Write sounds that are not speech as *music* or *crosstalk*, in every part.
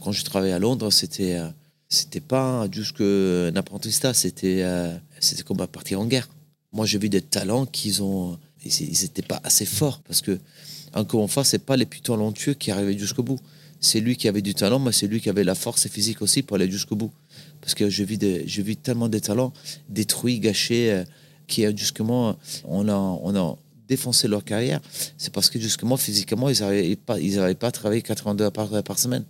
Quand je travaillais à Londres, c'était euh, c'était pas juste un apprentissage, c'était euh, c'était comme à partir en guerre. Moi, j'ai vu des talents qui ont ils n'étaient pas assez forts parce que encore une fois, c'est pas les plus talentueux qui arrivaient jusqu'au bout. C'est lui qui avait du talent, mais c'est lui qui avait la force physique aussi pour aller jusqu'au bout. Parce que j'ai vu, des, j'ai vu tellement de talents détruits, gâchés, euh, qui justement, on a, on a défoncé leur carrière. C'est parce que justement, physiquement, ils n'arrivaient pas, ils pas à travailler 82 heures par semaine.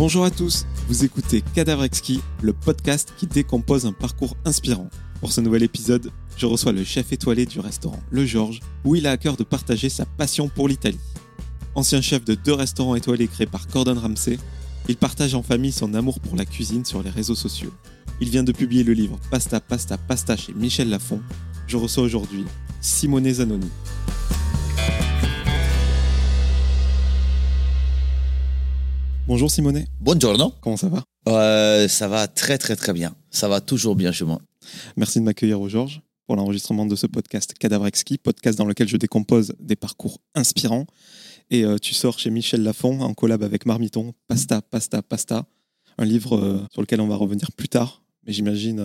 Bonjour à tous, vous écoutez Cadavre Exquis, le podcast qui décompose un parcours inspirant. Pour ce nouvel épisode, je reçois le chef étoilé du restaurant Le Georges, où il a à cœur de partager sa passion pour l'Italie. Ancien chef de deux restaurants étoilés créés par Gordon Ramsay, il partage en famille son amour pour la cuisine sur les réseaux sociaux. Il vient de publier le livre Pasta, Pasta, Pasta chez Michel Lafon. Je reçois aujourd'hui Simone Zanoni. Bonjour Simone. Buongiorno. Comment ça va euh, Ça va très très très bien. Ça va toujours bien chez moi. Merci de m'accueillir au Georges pour l'enregistrement de ce podcast Cadavre Exquis, podcast dans lequel je décompose des parcours inspirants. Et euh, tu sors chez Michel Lafon en collab avec Marmiton, Pasta, Pasta, Pasta, un livre euh, sur lequel on va revenir plus tard. Mais j'imagine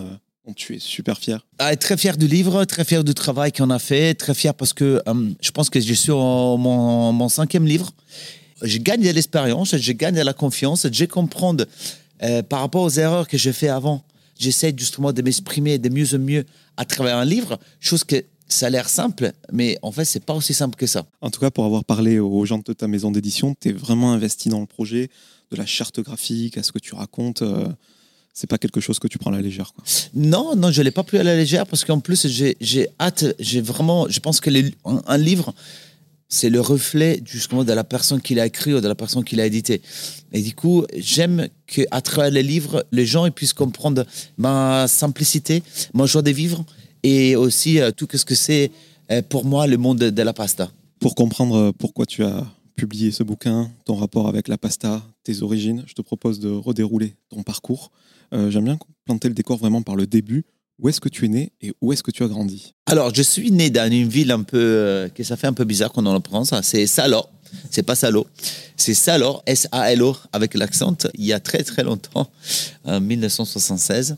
tu es super fier. Ah, très fier du livre, très fier du travail qu'on a fait, très fier parce que je pense que je suis mon cinquième livre je gagne de l'expérience, je gagne de la confiance, je comprends euh, par rapport aux erreurs que j'ai fait avant. J'essaie justement de m'exprimer de mieux en mieux à travers un livre, chose que ça a l'air simple, mais en fait, c'est pas aussi simple que ça. En tout cas, pour avoir parlé aux gens de ta maison d'édition, tu es vraiment investi dans le projet, de la charte graphique, à ce que tu racontes. Euh, c'est pas quelque chose que tu prends à la légère. Quoi. Non, non, je l'ai pas pris à la légère parce qu'en plus, j'ai hâte, j'ai vraiment, je pense que un livre, c'est le reflet justement de la personne qui l'a écrit ou de la personne qui l'a édité. Et du coup, j'aime qu'à travers les livres, les gens puissent comprendre ma simplicité, ma joie de vivre et aussi euh, tout ce que c'est euh, pour moi le monde de la pasta. Pour comprendre euh, pourquoi tu as publié ce bouquin, ton rapport avec la pasta, tes origines, je te propose de redérouler ton parcours. J'aime bien planter le décor vraiment par le début où est-ce que tu es né et où est-ce que tu as grandi? Alors, je suis né dans une ville un peu. Euh, que ça fait un peu bizarre quand on le prend, ça. C'est Salor. C'est pas Salo. C'est Salor, S-A-L-O, avec l'accent, il y a très très longtemps, en 1976.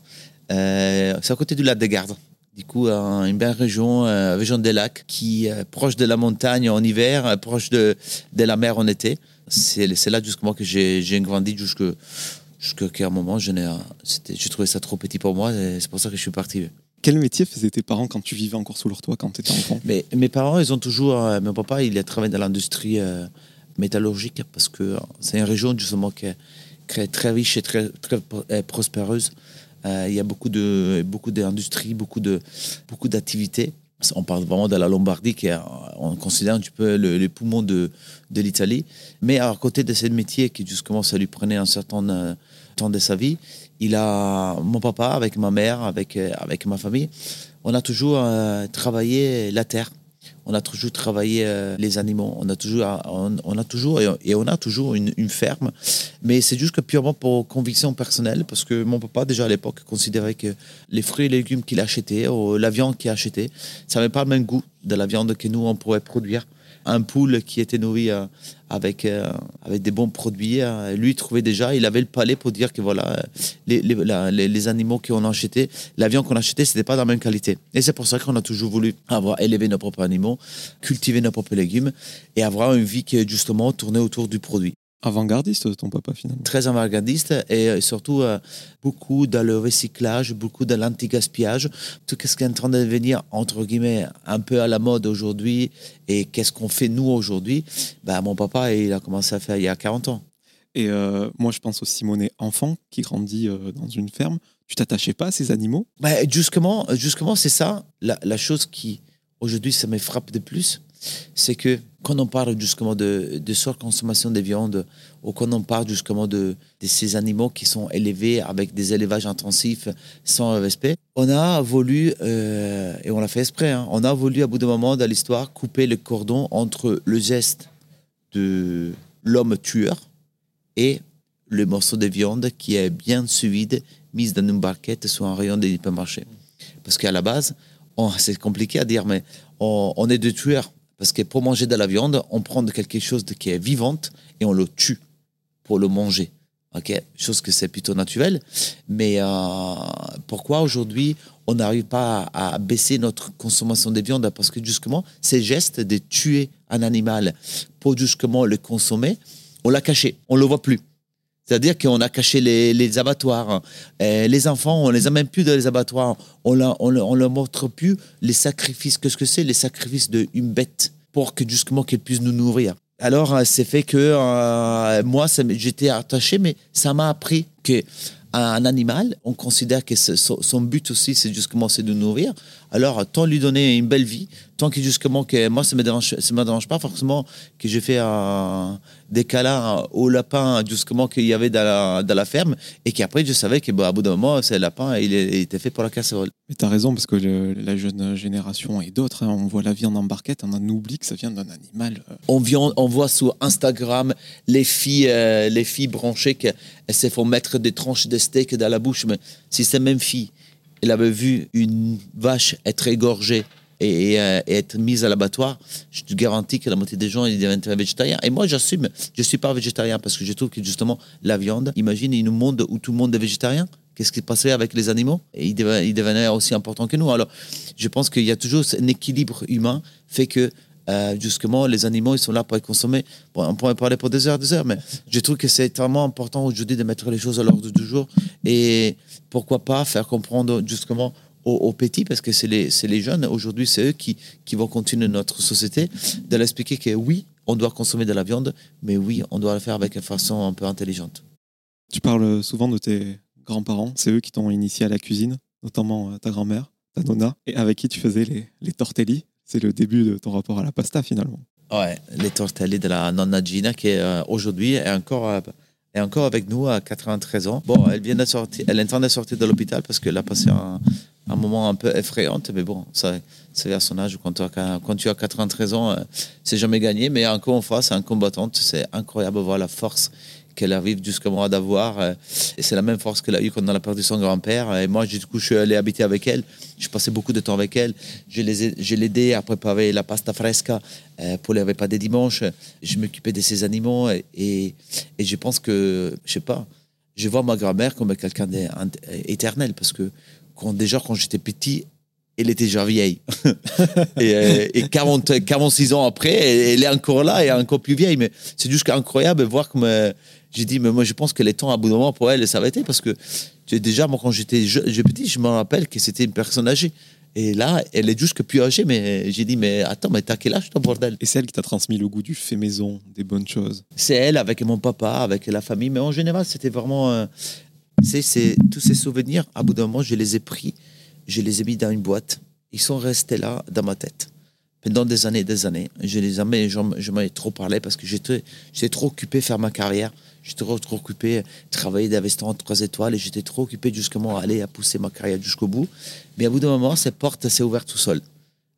Euh, c'est à côté du lac de Garde. Du coup, une belle région, euh, région des lacs, qui est proche de la montagne en hiver, proche de, de la mer en été. C'est là justement que j'ai grandi jusque Jusqu'à un moment, je, je trouvais ça trop petit pour moi, et c'est pour ça que je suis parti. Quel métier faisaient tes parents quand tu vivais encore sous leur toit, quand tu étais enfant? Mais, Mes parents, ils ont toujours. Euh, mon papa, il a travaillé dans l'industrie euh, métallurgique parce que euh, c'est une région justement qui est, très riche et très, très prospéreuse. il y a beaucoup de beaucoup d'industries, beaucoup de beaucoup d'activités. On parle vraiment de la Lombardie, qui est, on considère un petit peu le, poumon de, de l'Italie. Mais à côté de ce métier qui, justement, ça lui prenait un certain euh, temps de sa vie, il a, mon papa, avec ma mère, avec, euh, avec ma famille, on a toujours euh, travaillé la terre on a toujours travaillé euh, les animaux, on a toujours, on, a toujours et on a toujours une, ferme, mais c'est juste que purement pour conviction personnelle, parce que mon papa déjà à l'époque considérait que les fruits et légumes qu'il achetait ou la viande qu'il achetait, ça n'avait pas le même goût de la viande que nous on pourrait produire un poule qui était nourri euh, avec, euh, avec des bons produits. Euh, lui, il trouvait déjà, il avait le palais pour dire que voilà, les, les, les, animaux qu'on achetait, la viande qu'on achetait, c'était pas de la même qualité. Et c'est pour ça qu'on a toujours voulu avoir élevé nos propres animaux, cultiver nos propres légumes et avoir une vie qui est justement tournée autour du produit. Avant-gardiste, ton papa, finalement. Très avant-gardiste et euh, surtout euh, beaucoup dans le recyclage, beaucoup dans l'anti-gaspillage. Tout ce qui est en train de devenir, entre guillemets, un peu à la mode aujourd'hui et qu'est-ce qu'on fait nous aujourd'hui, bah, mon papa, il a commencé à faire il y a 40 ans. Et euh, moi, je pense au Simonet enfant qui grandit dans une ferme. Tu t'attachais pas à ces animaux? Bah, Justement, justement c'est ça, la, la chose qui, aujourd'hui, ça me frappe de plus c'est que quand on parle justement de, surconsommation de viande, ou quand on parle justement de, ces animaux qui sont élevés avec des élevages intensifs sans respect, on a voulu, euh, et on l'a fait exprès, hein, on a voulu à bout de moment dans l'histoire couper le cordon entre le geste de l'homme tueur et le morceau de viande qui est bien sous vide, mise dans une barquette sur un rayon des hypermarchés. Parce qu'à la base, c'est compliqué à dire, mais on, est des tueurs. Parce que pour manger de la viande, on prend quelque chose qui est vivante et on le tue pour le manger. Ok, chose que c'est plutôt naturel. Mais euh, pourquoi aujourd'hui on n'arrive pas à, baisser notre consommation de viande Parce que justement, ces gestes de tuer un animal pour justement le consommer, on l'a caché, on le voit plus. C'est-à-dire qu'on a caché les, abattoirs. les enfants, on les a même plus dans les abattoirs. On ne leur montre plus les sacrifices. Qu'est-ce que c'est les sacrifices d'une bête pour que justement qu'elle puisse nous nourrir? Alors, euh, c'est fait que euh, moi, j'étais attaché, mais ça m'a appris que un animal, on considère que son but aussi, c'est justement c'est de nourrir. Alors, tant lui donner une belle vie, tant que justement que moi, ça me dérange, ça me dérange pas forcément que j'ai fait des câlins au lapin justement qu'il y avait dans la, dans la ferme et qu'après je savais que bah, bout d'un moment, ce lapin, il, était fait pour la casserole. Mais tu as raison parce que la jeune génération et d'autres, hein, on voit la viande en barquette, on en oublie que ça vient d'un animal. Euh. On, vient, on voit sur Instagram les filles, euh, les filles branchées qui se font mettre des tranches de steak dans la bouche, mais si ces mêmes filles elle avait vu une vache être égorgée et, euh, être mise à l'abattoir, je te garantis que la moitié des gens ils deviennent végétariens. Et moi, j'assume, je suis pas végétarien parce que je trouve que justement, la viande, imagine un monde où tout le monde est végétarien. Qu'est-ce qui passerait avec les animaux? Et ils devenaient, aussi importants que nous. Alors, je pense qu'il y a toujours un équilibre humain fait que euh, justement, les animaux, ils sont là pour être consommés. Bon, on pourrait parler pour des heures, des heures, mais je trouve que c'est vraiment important aujourd'hui de mettre les choses à l'ordre du jour. Et pourquoi pas faire comprendre justement aux, petits, parce que c'est les, les, jeunes, aujourd'hui, c'est eux qui, qui vont continuer notre société, de leur expliquer que oui, on doit consommer de la viande, mais oui, on doit le faire avec une façon un peu intelligente. Tu parles souvent de tes grands-parents, c'est eux qui t'ont initié à la cuisine, notamment euh, ta grand-mère, ta nonna, et avec qui tu faisais les, les tortelli. C'est le début de ton rapport à la pasta finalement. Ouais, les tortelli de la nonna Gina qui euh, aujourd'hui est encore euh, est encore avec nous à 93 ans. Bon, elle vient de sortir, elle est en train de sortir de l'hôpital parce qu'elle a passé un, moment un peu effrayant, mais bon, ça, c'est vers son âge. Quand tu as, quand tu as 93 ans, euh, c'est jamais gagné, mais encore une fois, c'est un combattante. C'est incroyable voir la force qu'elle arrive jusqu'à d'avoir. Euh, et c'est la même force qu'elle a eue quand on a perdu son grand-père. Et moi, du coup, je suis allé habiter avec elle. Je passais beaucoup de temps avec elle. Je l'ai aidé à préparer la pasta fresca euh, pour les repas des dimanches. Je m'occupais de ses animaux. Et, et, je pense que, je sais pas, je vois ma grand-mère comme quelqu'un d'éternel. Parce que quand, déjà, quand j'étais petit, elle était déjà vieille. *laughs* et, et 40, 46 ans après, elle, est encore là et encore plus vieille. Mais c'est juste incroyable de voir comme j'ai dit, mais moi, je pense que les temps, à bout de moment, pour elle, ça va être parce que déjà, moi, quand j'étais petit, je me rappelle que c'était une personne âgée. Et là, elle est juste que plus âgée, mais j'ai dit, mais attends, mais t'as quel âge, ton bordel? Et c'est elle qui t'a transmis le goût du fait maison, des bonnes choses? C'est elle, avec mon papa, avec la famille, mais en général, c'était vraiment. Euh, c'est tous ces souvenirs, à bout d'un moment, je les ai pris, je les ai mis dans une boîte. Ils sont restés là, dans ma tête pendant des années et des années. Je les ai, je, je m'en ai trop parlé parce que j'étais trop occupé à faire ma carrière. J'étais trop, trop occupé travailler des restaurants 3 étoiles et j'étais trop occupé justement à aller à pousser ma carrière jusqu'au bout. Mais à bout d'un moment, cette porte s'est ouverte tout seul.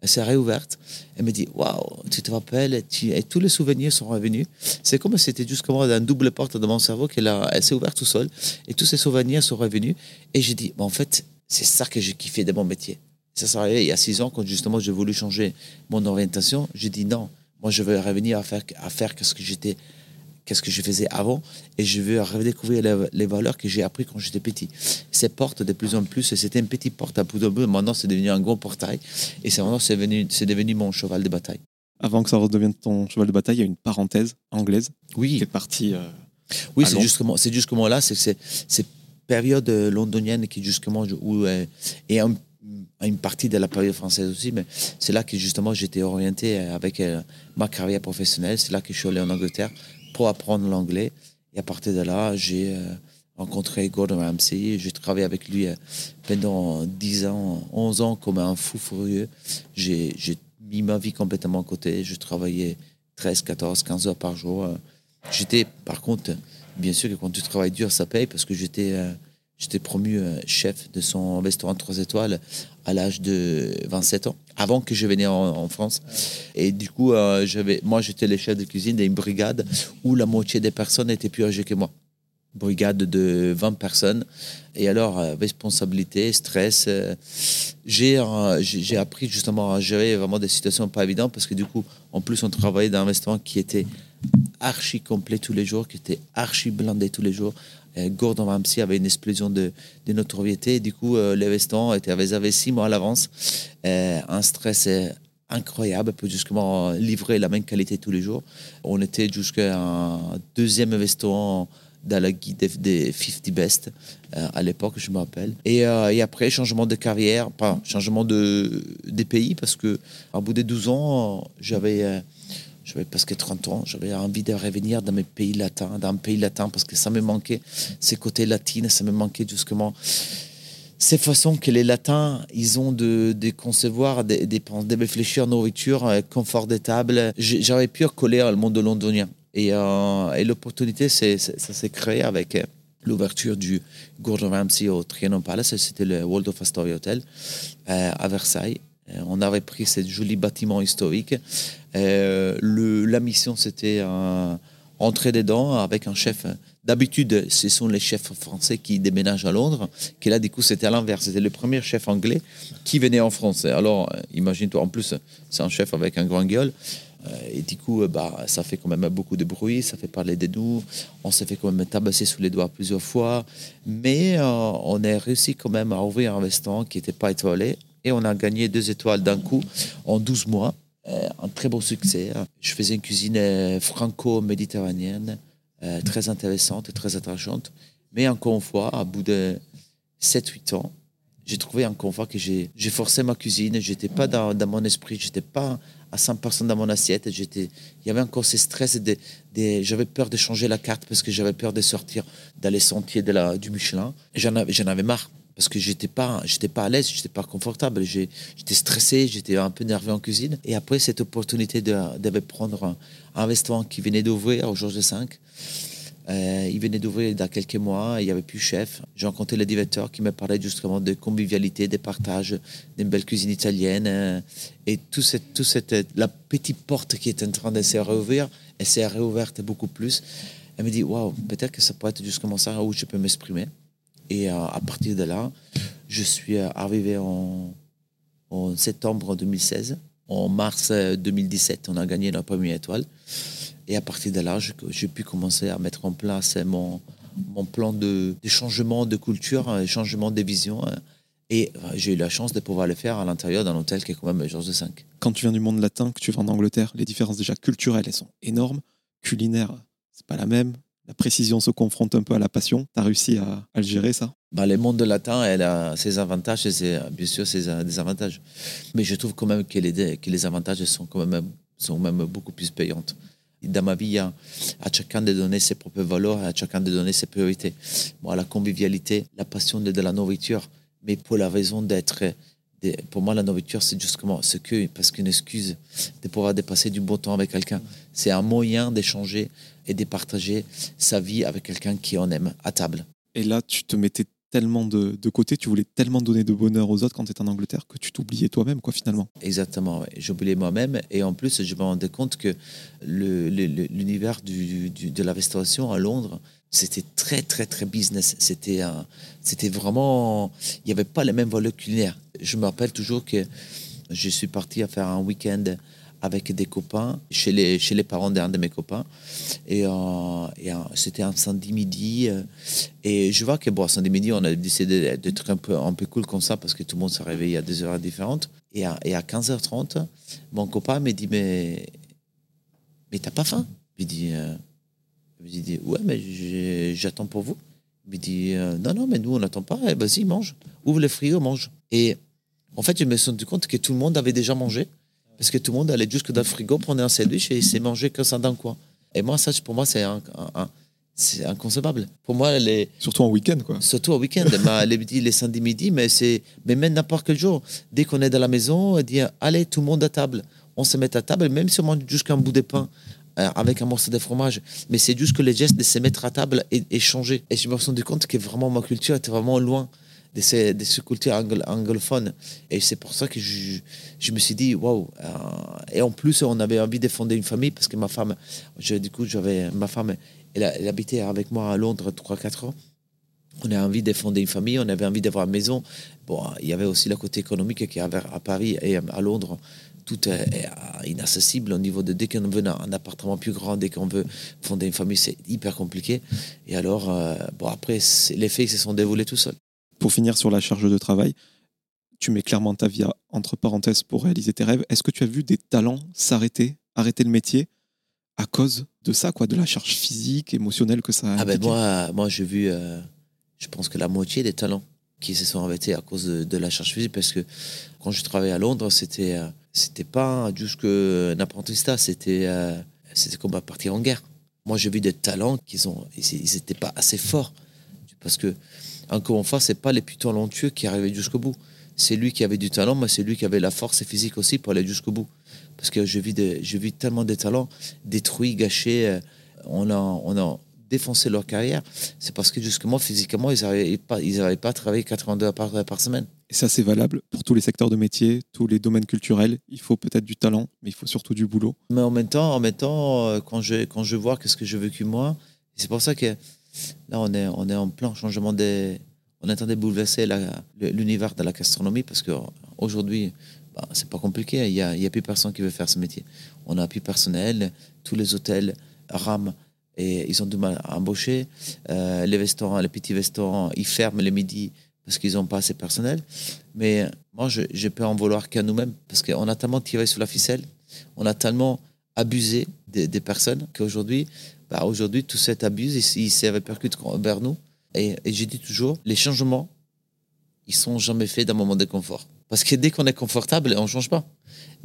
Elle s'est réouverte. Elle me dit Waouh, tu te rappelles Et tous les souvenirs sont revenus. C'est comme si c'était juste comme une double porte dans mon cerveau qu'elle elle s'est ouverte tout seul. Et tous ces souvenirs sont revenus. Et j'ai dit En fait, c'est ça que j'ai kiffé de mon métier. Ça s'est arrivé il y a six ans quand justement j'ai voulu changer mon orientation. J'ai dit non, moi je veux revenir à faire, à faire ce que j'étais qu'est-ce que je faisais avant et je veux redécouvrir les, valeurs que j'ai appris quand j'étais petit. Ces portes de plus en plus, c'était une petite porte à poudre maintenant c'est devenu un gros portail et c'est c'est devenu, c'est devenu mon cheval de bataille. Avant que ça redevienne ton cheval de bataille, il y a une parenthèse anglaise oui. qui est partie. Euh, oui, c'est justement, c'est justement là, c'est cette période londonienne qui justement où euh, et une partie de la période française aussi, mais c'est là que justement j'étais orienté avec euh, ma carrière professionnelle. C'est là que je suis allé en Angleterre apprendre l'anglais. Et à partir de là, j'ai euh, rencontré Gordon Ramsay. J'ai travaillé avec lui euh, pendant 10 ans, 11 ans comme un fou furieux. J'ai mis ma vie complètement à côté. Je travaillais 13, 14, 15 heures par jour. J'étais, par contre, bien sûr que quand tu travailles dur, ça paye parce que j'étais euh, j'étais promu chef de son restaurant 3 étoiles à l'âge de 27 ans, avant que je venais en, France. Et du coup, euh, moi, j'étais le chef de cuisine d'une brigade où la moitié des personnes étaient plus âgées que moi. brigade de 20 personnes. Et alors, euh, responsabilité, stress. euh, j'ai euh, j'ai appris justement à gérer vraiment des situations pas évidentes parce que du coup, en plus, on travaillait dans un restaurant qui était archi complet tous les jours, qui était archi blindé tous les jours. Euh, Gordon Ramsay avait une explosion de, notoriété. Du coup, euh, les restaurants étaient réservés six mois à l'avance. Euh, un stress incroyable pour justement livrer la même qualité tous les jours. On était jusqu'à un deuxième restaurant dans la guide des, des 50 best à l'époque, je me rappelle. Et, après, changement de carrière, pas changement de, pays, parce que à bout de 12 ans, j'avais j'avais presque 30 ans, j'avais envie de revenir dans mes pays latins, dans un pays latin, parce que ça me manquait, ces côtés latines, ça me manquait justement ces façons que les latins, ils ont de, concevoir, de, de, réfléchir nourriture, euh, confort des tables. J'aurais pu coller au monde londonien. Et, euh, l'opportunité, ça s'est créé avec euh, l'ouverture du Gordon Ramsay au Trianon Palace. C'était le World of Astoria Hotel à Versailles. Euh, On avait pris ce joli bâtiment historique. Euh, la mission, c'était euh, entrer dedans avec un chef. D'habitude, ce sont les chefs français qui déménagent à Londres. Qui là, du coup, c'était à l'inverse. C'était le premier chef anglais qui venait en France. Alors, imagine-toi, en plus, c'est un chef avec un grand gueule. Et du coup, bah, ça fait quand même beaucoup de bruit, ça fait parler de nous. On s'est fait quand même tabasser sous les doigts plusieurs fois. Mais on a réussi quand même à ouvrir un restaurant qui n'était pas étoilé. Et on a gagné deux étoiles d'un coup en 12 mois. Euh, un très beau succès. Je faisais une cuisine euh, franco-méditerranéenne, euh, très intéressante et très attachante. Mais encore une fois, à bout de 7-8 ans, j'ai trouvé encore une fois que j'ai forcé ma cuisine. J'étais pas dans, mon esprit, j'étais pas à 100% dans mon assiette. Il y avait encore ces stress. j'avais peur de changer la carte parce que j'avais peur de sortir dans les sentiers de la, du Michelin. J'en avais marre parce que j'étais pas, j'étais pas à l'aise, j'étais pas confortable. J'étais stressé, j'étais un peu nerveux en cuisine. Et après cette opportunité de, de prendre un, un restaurant qui venait d'ouvrir au Georges V. Euh, il venait d'ouvrir dans quelques mois, il n'y avait plus chef. J'ai rencontré le directeur qui me parlait justement de convivialité, de partage, d'une belle cuisine italienne. euh, et tout cette, tout cette, la petite porte qui est en train de se réouvrir, elle s'est réouverte beaucoup plus. Elle me dit, waouh, peut-être que ça pourrait être justement ça où je peux m'exprimer. Et euh, à partir de là, je suis euh, arrivé en, septembre 2016. En mars euh, 2017, on a gagné la première étoile. Et à partir de là, j'ai pu commencer à mettre en place mon, plan de, changement de culture, changement de vision. euh, Et euh, j'ai eu la chance de pouvoir le faire à l'intérieur d'un hôtel qui est quand même Georges V. Quand tu viens du monde latin, que tu vas en Angleterre, les différences déjà culturelles, elles sont énormes. Culinaire, c'est pas la même. La précision se confronte un peu à la passion. Tu as réussi à, à le gérer, ça? Bah, le monde latin, elle a ses avantages et bien sûr ses euh, désavantages. Mais je trouve quand même que les, avantages sont quand même, beaucoup plus payantes. Dans ma vie, à chacun de donner ses propres valeurs, à chacun de donner ses priorités. La convivialité, la passion de la nourriture, mais pour la raison d'être. Pour moi, la nourriture, c'est justement ce que, parce qu'une excuse de pouvoir dépasser du bon temps avec quelqu'un. C'est un moyen d'échanger et de partager sa vie avec quelqu'un qui en aime à table. Et là, tu te mettais tellement de, de côté, tu voulais tellement donner de bonheur aux autres quand tu étais en Angleterre que tu t'oubliais toi-même, quoi, finalement. Exactement, ouais. j'oubliais moi-même et en plus je me rendais compte que le- le- le- l'univers du, du- de la restauration à Londres, c'était très très très business. C'était un- c'était vraiment, il n'y avait pas les mêmes valeurs culinaires. Je me rappelle toujours que je suis parti à faire un week-end avec des copains chez les, chez les parents d'un de mes copains. Et, euh, euh, c'était un samedi midi. euh, et je vois que, bon, samedi midi, on a décidé d'être un peu, un peu cool comme ça parce que tout le monde s'est réveillé à des heures différentes. Et à, et à 15h30, mon copain me dit Mais, mais t'as pas faim? Je dis, euh, je lui dis Ouais, mais j'attends pour vous. Il me dit euh, Non, non, mais nous, on n'attend pas. Eh, Vas-y, mange. Ouvre le frigo, mange. Et en fait, je me suis rendu compte que tout le monde avait déjà mangé. Parce que tout le monde allait jusque dans le frigo, prenait un sandwich et il s'est mangé que ça d'un coin. Et moi, ça, pour moi, c'est un, un- un- c'est inconcevable. Pour moi, les, Surtout en week-end, quoi. surtout au week-end, ma- *laughs* les, midis, les samedis midi, mais c'est, mais même n'importe quel jour, dès qu'on est dans la maison, on dit allez, tout le monde à table. On se met à table, même si on mange jusqu'un bout de pain avec un morceau de fromage. Mais c'est juste que les gestes de se mettre à table et, et changer. Et je me suis rendu compte que vraiment ma culture était vraiment loin de ces, de ces cultures anglo- anglophones. Et c'est pour ça que je, je me suis dit, waouh. euh, et en plus, on avait envie de fonder une famille parce que ma femme, du coup, j'avais, ma femme elle habitait avec moi à Londres 3-4 ans. On a envie de fonder une famille, on avait envie d'avoir une maison. Bon, il y avait aussi le côté économique qui avait à Paris et à Londres. Tout est inaccessible au niveau de dès qu'on veut un appartement plus grand, dès qu'on veut fonder une famille, c'est hyper compliqué. Et alors, euh, bon, après, les faits se sont déroulés tout seuls. Pour finir sur la charge de travail, tu mets clairement ta vie entre parenthèses pour réaliser tes rêves. Est-ce que tu as vu des talents s'arrêter, arrêter le métier à cause de ça, quoi, de la charge physique, émotionnelle que ça a Ah ben moi, moi j'ai vu, euh, je pense que la moitié des talents qui se sont arrêtés à cause de, de la charge physique, parce que quand je travaillais à Londres, c'était euh, c'était pas juste un apprentissage, c'était euh, c'était comme à partir en guerre. Moi j'ai vu des talents qui ont, ils n'étaient pas assez forts, parce que encore une fois, c'est pas les plus talentueux qui arrivaient jusqu'au bout. C'est lui qui avait du talent, mais c'est lui qui avait la force physique aussi pour aller jusqu'au bout. Parce que j'ai vu, tellement de talents détruits, gâchés. euh, On a, on a défoncé leur carrière. C'est parce que justement, physiquement, ils n'arrivaient pas, ils pas à travailler 82 heures par semaine. Et ça, c'est valable pour tous les secteurs de métier, tous les domaines culturels. Il faut peut-être du talent, mais il faut surtout du boulot. Mais en même temps, en même temps euh, quand, je, quand je vois ce que j'ai vécu moi, c'est pour ça que là, on est, on est en plein changement des. On de bouleverser le- l'univers de la gastronomie parce qu'aujourd'hui, bah, c'est pas compliqué. Il n'y a, a plus personne qui veut faire ce métier. On a plus personnel. Tous les hôtels rament et ils ont du mal à embaucher. Euh, les restaurants, les petits restaurants, ils ferment les midis parce qu'ils n'ont pas assez personnel. Mais moi, je, je peux en vouloir qu'à nous-mêmes parce qu'on a tellement tiré sur la ficelle, on a tellement abusé des, des personnes qu'aujourd'hui, bah, aujourd'hui, tout cet abus, il, il se répercute vers nous. Et, et j'ai dit toujours, les changements, ils sont jamais faits d'un moment de confort. Parce que dès qu'on est confortable, on ne change pas.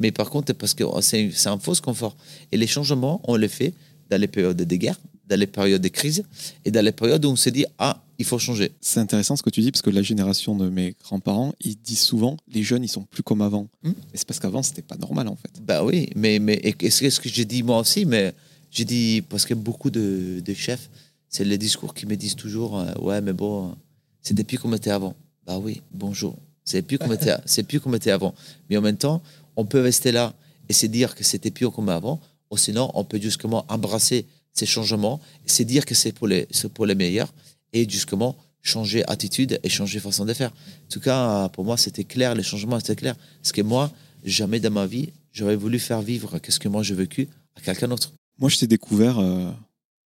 Mais par contre, parce que c'est un faux confort. Et les changements, on les fait dans les périodes de guerre, dans les périodes de crise et dans les périodes où on se dit, ah, il faut changer. C'est intéressant ce que tu dis, parce que la génération de mes grands-parents, ils disent souvent les jeunes, ils sont plus comme avant. Mais c'est parce qu'avant, c'était pas normal, en fait. Bah oui, mais, mais et c'est ce que j'ai dit moi aussi, mais j'ai dit, parce que beaucoup de, de chefs, c'est les discours qui me disent toujours, euh, ouais, mais bon, c'était plus comme était avant. Bah oui, bonjour. C'est plus comme était, *laughs* c'est plus comme était avant. Mais en même temps, on peut rester là et se dire que c'était plus comme avant, ou sinon, on peut justement embrasser ces changements et se dire que c'est pour les, c'est pour les meilleurs et justement changer attitude et changer façon de faire. En tout cas, pour moi, c'était clair, les changements étaient clairs. Parce que moi, jamais dans ma vie, j'aurais voulu faire vivre qu'est-ce que moi j'ai vécu à quelqu'un d'autre. Moi, je t'ai découvert euh,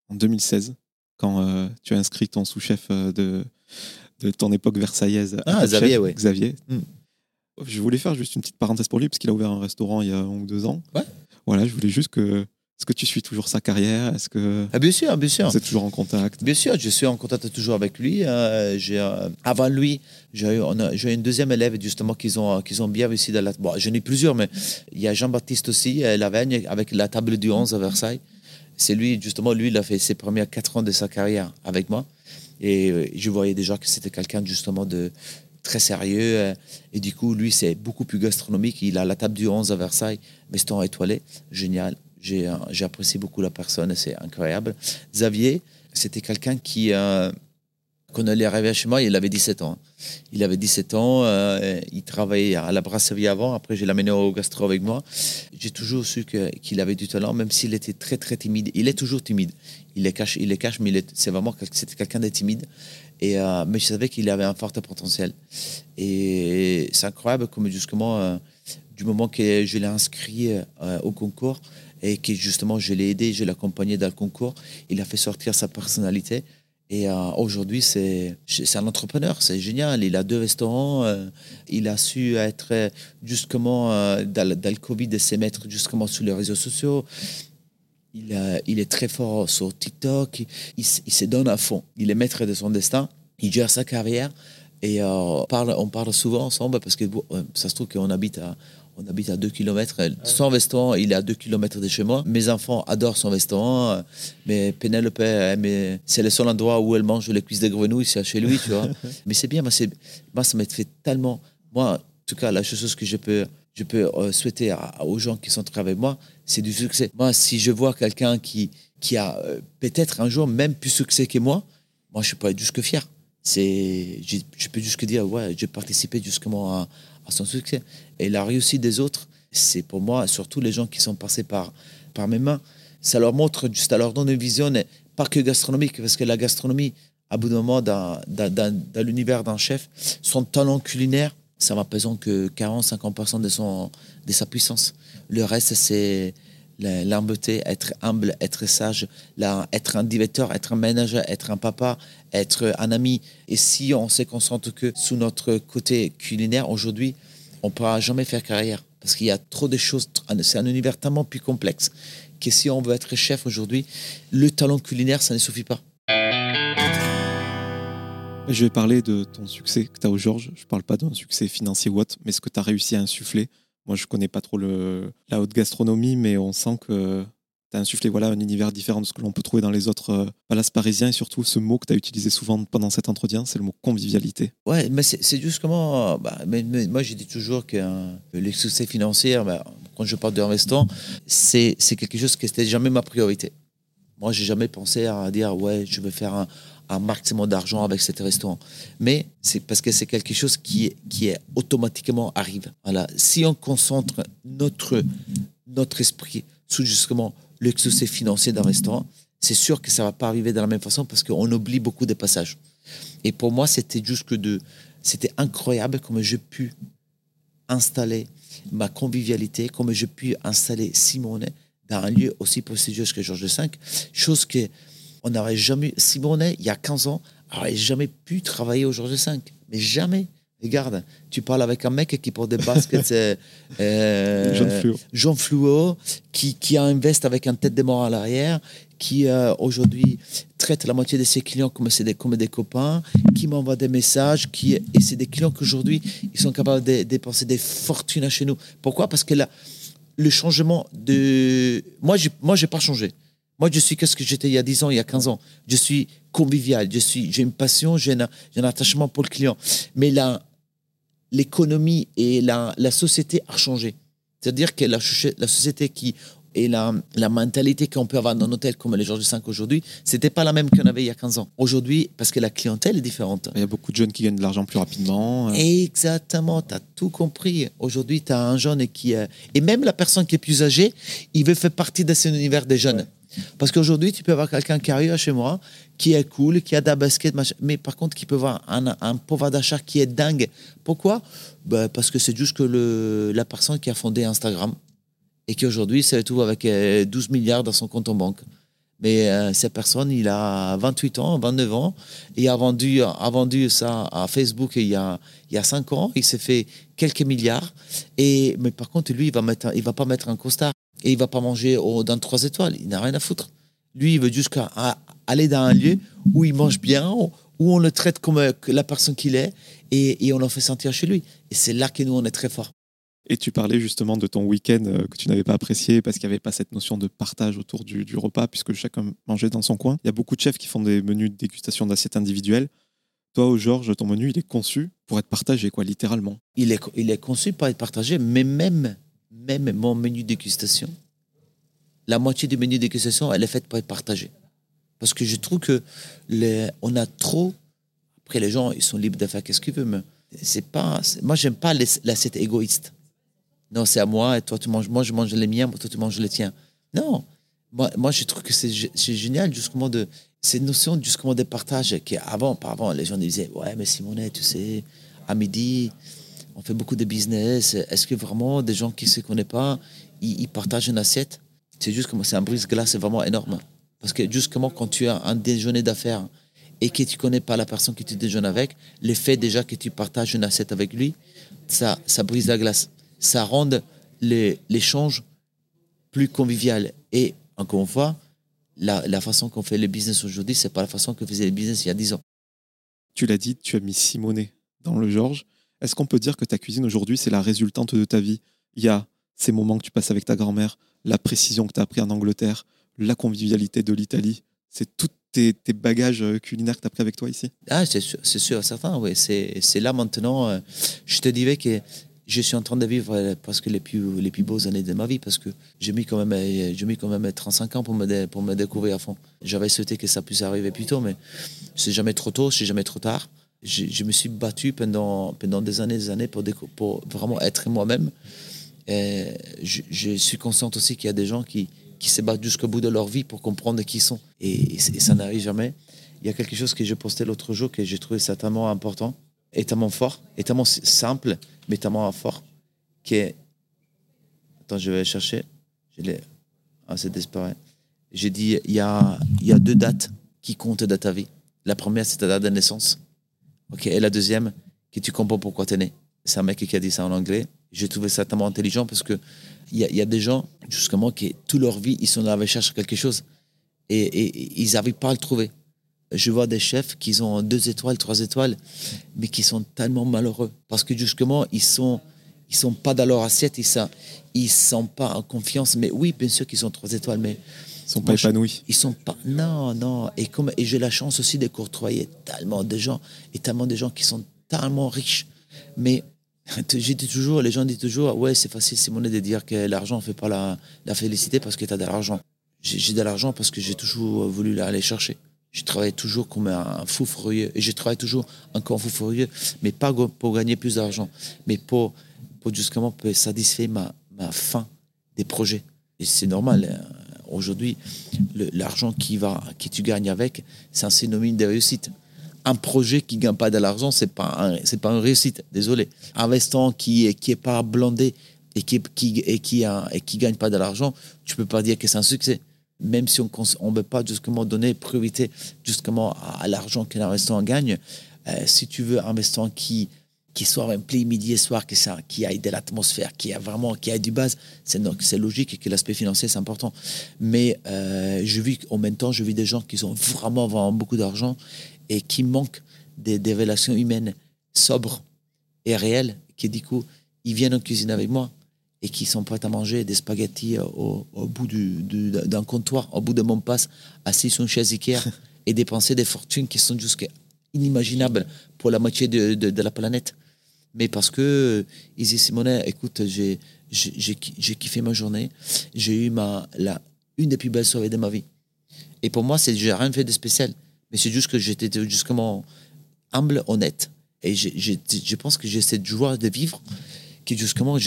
en 2016, quand euh, tu as inscrit ton sous-chef euh, de, de ton époque versaillaise. Ah, Xavier. Xavier. Hmm. Je voulais faire juste une petite parenthèse pour lui, parce qu'il a ouvert un restaurant il y a un ou deux ans. Ouais. Voilà, je voulais juste que. Est-ce que tu suis toujours sa carrière? Est-ce que Ah, bien sûr, bien sûr. vous êtes toujours en contact? Bien sûr, je suis en contact toujours avec lui. Euh, j'ai, euh, avant lui, j'ai eu, une deuxième élève justement qu'ils ont, qu'ils ont bien réussi. Dans la, bon, j'en ai plusieurs, mais il y a Jean-Baptiste aussi, euh, Lavagne, avec la table du 11 à Versailles. C'est lui, justement, lui, il a fait ses premiers quatre ans de sa carrière avec moi. Et euh, je voyais déjà que c'était quelqu'un justement de très sérieux. euh, Et du coup, lui, c'est beaucoup plus gastronomique. Il a la table du 11 à Versailles, restaurant étoilé. Génial. J'ai euh, j'ai apprécié beaucoup la personne, c'est incroyable. Xavier, c'était quelqu'un qui, euh, quand il est arrivé chez moi, il avait 17 ans. Il avait 17 ans, euh, il travaillait à la brasserie avant, après j'ai l'amené au gastro avec moi. J'ai toujours su que- qu'il avait du talent, même s'il était très très timide. Il est toujours timide. Il les cache, il les cache mais c'est vraiment c'était quelqu'un de timide. Et, euh, mais je savais qu'il avait un fort potentiel. Et c'est incroyable comme justement, du moment que je l'ai inscrit au concours et que justement je l'ai aidé, je l'ai accompagné dans le concours, il a fait sortir sa personnalité. Et euh, aujourd'hui, c'est un entrepreneur, c'est génial. Il a deux restaurants, euh, il a su être euh, justement dans, le- Covid et se mettre justement sur les réseaux sociaux. Il, est très fort sur TikTok, il, se donne à fond. Il est maître de son destin, il gère sa carrière et on, parle, on parle souvent ensemble parce que ça se trouve qu'on habite à, on habite à 2 km. Son restaurant, il est à 2 km de chez moi. Mes enfants adorent son restaurant, euh, mais Pénélope, c'est le seul endroit où elle mange les cuisses de grenouille, c'est chez lui, tu vois. *laughs* mais c'est bien, moi, c'est- moi ça m'a fait tellement. Moi, en tout cas, la chose que je peux, je peux euh, souhaiter à- aux gens qui sont avec moi, c'est du succès. Moi, si je vois quelqu'un qui, qui a euh, peut-être un jour même plus succès que moi, moi, je peux être juste que fier. C'est, je, je peux juste que dire, ouais, j'ai participé justement à, son succès. Et la réussite des autres, c'est pour moi, surtout les gens qui sont passés par, par mes mains, ça leur montre, ça leur donne une vision, pas que gastronomique, parce que la gastronomie, à bout d'un moment, dans, dans, dans l'univers d'un chef, son talent culinaire, ça va pesant que 40-50% de, de sa puissance. Le reste, c'est l'humilité, être humble, être sage, être un directeur, être un manager, être un papa, être un ami. Et si on se concentre que sur notre côté culinaire, aujourd'hui, on ne pourra jamais faire carrière. Parce qu'il y a trop de choses, c'est un univers tellement plus complexe que si on veut être chef aujourd'hui, le talent culinaire, ça ne suffit pas. Je vais parler de ton succès que tu as au Georges. Je ne parle pas d'un succès financier ou autre, mais ce que tu as réussi à insuffler. Moi, je connais pas trop la haute gastronomie, mais on sent que tu as insufflé voilà, un univers différent de ce que l'on peut trouver dans les autres euh, palaces parisiens. Et surtout, ce mot que tu as utilisé souvent pendant cet entretien, c'est le mot convivialité. Ouais, mais c'est juste comment. Bah, moi, j'ai dit toujours que les succès financiers, bah, quand je parle de restaurant, c'est quelque chose qui n'était jamais ma priorité. Moi, j'ai jamais pensé à dire, ouais, je vais faire un, un maximum d'argent avec cet restaurant. Mais c'est parce que c'est quelque chose qui, qui est automatiquement arrive. Voilà. Si on concentre notre, notre esprit sur justement le succès financier d'un restaurant, c'est sûr que ça va pas arriver de la même façon parce qu'on oublie beaucoup de passages. Et pour moi, c'était juste que de, c'était incroyable comment j'ai pu installer ma convivialité, comment j'ai pu installer Simonet dans un lieu aussi prestigieux que Georges V, chose que on n'aurait jamais, Simonet, il y a 15 ans, n'aurait jamais pu travailler au Georges V. Mais jamais. Regarde, tu parles avec un mec qui porte des baskets. *laughs* euh, Jean Fluo. qui, qui a un veste avec un tête de mort à l'arrière, qui euh, aujourd'hui traite la moitié de ses clients comme, des, comme des copains, qui m'envoie des messages, qui, et c'est des clients qu'aujourd'hui, ils sont capables de, dépenser des fortunes chez nous. Pourquoi? Parce que là, le changement de... Moi, je n'ai moi, pas changé. Moi, je suis qu'est-ce que j'étais il y a 10 ans, il y a 15 ans. Je suis convivial, je suis, j'ai une passion, j'ai un, un, attachement pour le client. Mais là, l'économie et la, la société a changé. C'est-à-dire que la, la société qui et la, la mentalité qu'on peut avoir dans un hôtel comme les Georges V aujourd'hui, c'était pas la même qu'on avait il y a 15 ans. Aujourd'hui, parce que la clientèle est différente. Il y a beaucoup de jeunes qui gagnent de l'argent plus rapidement. Exactement, tu as tout compris. Aujourd'hui, tu as un jeune qui... et même la personne qui est plus âgée, il veut faire partie de cet univers des jeunes. Parce qu'aujourd'hui, tu peux avoir quelqu'un qui arrive chez moi, qui est cool, qui a de la basket, mais par contre, qui peut avoir un, un pouvoir d'achat qui est dingue. Pourquoi? Ben, Parce que c'est juste que la personne qui a fondé Instagram et qui aujourd'hui se retrouve avec 12 euh, milliards dans son compte en banque. Mais euh, cette personne, il a 28 ans, 29 ans, et a vendu, a vendu ça à Facebook il y a, il y a 5 ans. Il s'est fait quelques milliards. Et, mais par contre, lui, il ne va, va pas mettre un costard et il va pas manger au, dans trois étoiles. Il n'a rien à foutre. Lui, il veut juste aller dans un lieu où il mange bien, où on le traite comme euh, la personne qu'il est et, et on le fait sentir chez lui. Et c'est là que nous, on est très fort. Et tu parlais justement de ton week-end euh, que tu n'avais pas apprécié parce qu'il n'y avait pas cette notion de partage autour du, du, repas puisque chacun mangeait dans son coin. Il y a beaucoup de chefs qui font des menus de dégustation d'assiettes individuelles. Toi, au Georges, ton menu, il est conçu pour être partagé, quoi, littéralement. Il est, il est conçu pour être partagé, mais même, même mon menu dégustation, la moitié du menu dégustation, elle est faite pour être partagée. Parce que je trouve que les, on a trop. Après, les gens, ils sont libres de faire ce qu'ils veulent, mais c'est pas. Moi, j'aime pas l'assiette égoïste. Non, c'est à moi, et toi, tu manges, moi, je mange les miens, toi, tu manges les tiens. Non. Moi, moi je trouve que c'est génial, justement, de. Cette notion, justement, de partage, qui avant, par avant, les gens disaient Ouais, mais Simonet, tu sais, à midi, on fait beaucoup de business. Est-ce que vraiment, des gens qui ne se connaissent pas, ils, partagent une assiette? C'est juste comme c'est un brise-glace, vraiment énorme. Parce que, justement, quand tu as un déjeuner d'affaires et que tu connais pas la personne que tu déjeunes avec, l'effet déjà que tu partages une assiette avec lui, ça, ça brise la glace ça rend l'échange plus convivial. Et encore une fois, la, la façon qu'on fait le business aujourd'hui, c'est pas la façon que faisait le business il y a 10 ans. Tu l'as dit, tu as mis Simonet dans le Georges. Est-ce qu'on peut dire que ta cuisine aujourd'hui, c'est la résultante de ta vie? Il y a ces moments que tu passes avec ta grand-mère, la précision que tu as appris en Angleterre, la convivialité de l'Italie. C'est tous tes, bagages euh, culinaires que tu as pris avec toi ici? Ah, c'est sûr, sûr, certain, oui. C'est là maintenant. Euh, je te dirais que je suis en train de vivre euh, presque les plus, les plus beaux années de ma vie parce que j'ai mis quand même, mis quand même 35 ans pour me, pour me découvrir à fond. J'avais souhaité que ça puisse arriver plus tôt, mais c'est jamais trop tôt, c'est jamais trop tard. Je, me suis battu pendant, pendant des années des années pour, vraiment être moi-même. je, suis conscient aussi qu'il y a des gens qui, qui se battent jusqu'au bout de leur vie pour comprendre qui ils sont. Et, ça n'arrive jamais. Il y a quelque chose que j'ai posté l'autre jour que j'ai trouvé ça tellement important, et tellement fort, et tellement simple, mais tellement fort, qui est... Attends, je vais chercher. Je l'ai ah, désespéré. J'ai dit, il y a, il y a deux dates qui comptent dans ta vie. La première, c'est ta date de naissance. Et la deuxième, que tu comprends pourquoi tu es né. C'est un mec qui a dit ça en anglais. J'ai trouvé ça tellement intelligent parce que il y, a des gens, justement, qui, toute leur vie, ils sont dans la recherche de quelque chose et, ils n'arrivent pas à le trouver. Je vois des chefs qui ont deux étoiles, trois étoiles, mais qui sont tellement malheureux parce que, justement, ils sont, ils sont pas dans leur assiette, ils sont, ils sont pas en confiance. Mais oui, bien sûr qu'ils ont trois étoiles, mais ils sont pas épanouis. ils sont pas. Non, non. Et comme et j'ai la chance aussi de côtoyer tellement de gens et tellement de gens qui sont tellement riches, mais *laughs* j'ai dit toujours, les gens disent toujours, ouais, c'est facile, Simone, de dire que l'argent ne fait pas la, la félicité parce que tu as de l'argent. J'ai de l'argent parce que j'ai toujours voulu aller chercher. Je travaille toujours comme un fou furieux. Et je travaille toujours encore un fou furieux, mais pas pour gagner plus d'argent, mais pour, pour justement pour satisfaire ma, ma faim des projets. Et c'est normal. Hein. Aujourd'hui, l'argent qui va, que tu gagnes avec, c'est un synonyme de réussite un projet qui gagne pas de l'argent, c'est pas c'est pas une réussite. Désolé. Un restaurant qui est qui est pas blindé et qui qui et qui qui gagne pas de l'argent, tu peux pas dire que c'est un succès. Même si on on veut pas justement donner priorité justement à, l'argent qu'un restaurant gagne, euh, si tu veux un restaurant qui qui soit rempli midi et soir, que ça, qui ait de l'atmosphère, qui a vraiment, qui ait du base, c'est c'est logique que l'aspect financier c'est important. Mais euh, je vis en même temps, je vis des gens qui ont vraiment, vraiment beaucoup d'argent et qui manquent des, relations humaines sobres et réelles, qui du coup, ils viennent en cuisine avec moi et qui sont prêts à manger des spaghettis au, bout d'un comptoir, au bout de mon passe, assis sur une chaise Ikea *laughs* et dépenser des fortunes qui sont juste inimaginables pour la moitié de, la planète. Mais parce que ils disent, Simone, écoute, j'ai kiffé ma journée, j'ai eu ma, la, une des plus belles soirées de ma vie. Et pour moi, c'est j'ai rien fait de spécial. Mais c'est juste que j'étais justement humble, honnête. Et je pense que j'ai cette joie de vivre qui, justement,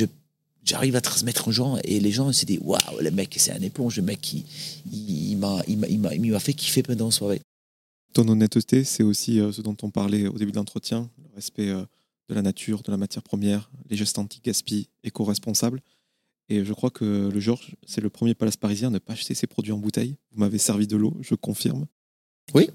j'arrive à transmettre aux gens. Et les gens se disent Waouh, le mec, c'est un éponge. Le mec, qui il, il m'a fait kiffer pendant la soirée. Ton honnêteté, c'est aussi euh, ce dont on parlait au début de l'entretien le respect euh, de la nature, de la matière première, les gestes anti-gaspi, éco-responsables. Et je crois que le Georges, c'est le premier palace parisien à ne pas acheter ses produits en bouteille. Vous m'avez servi de l'eau, je confirme. Oui,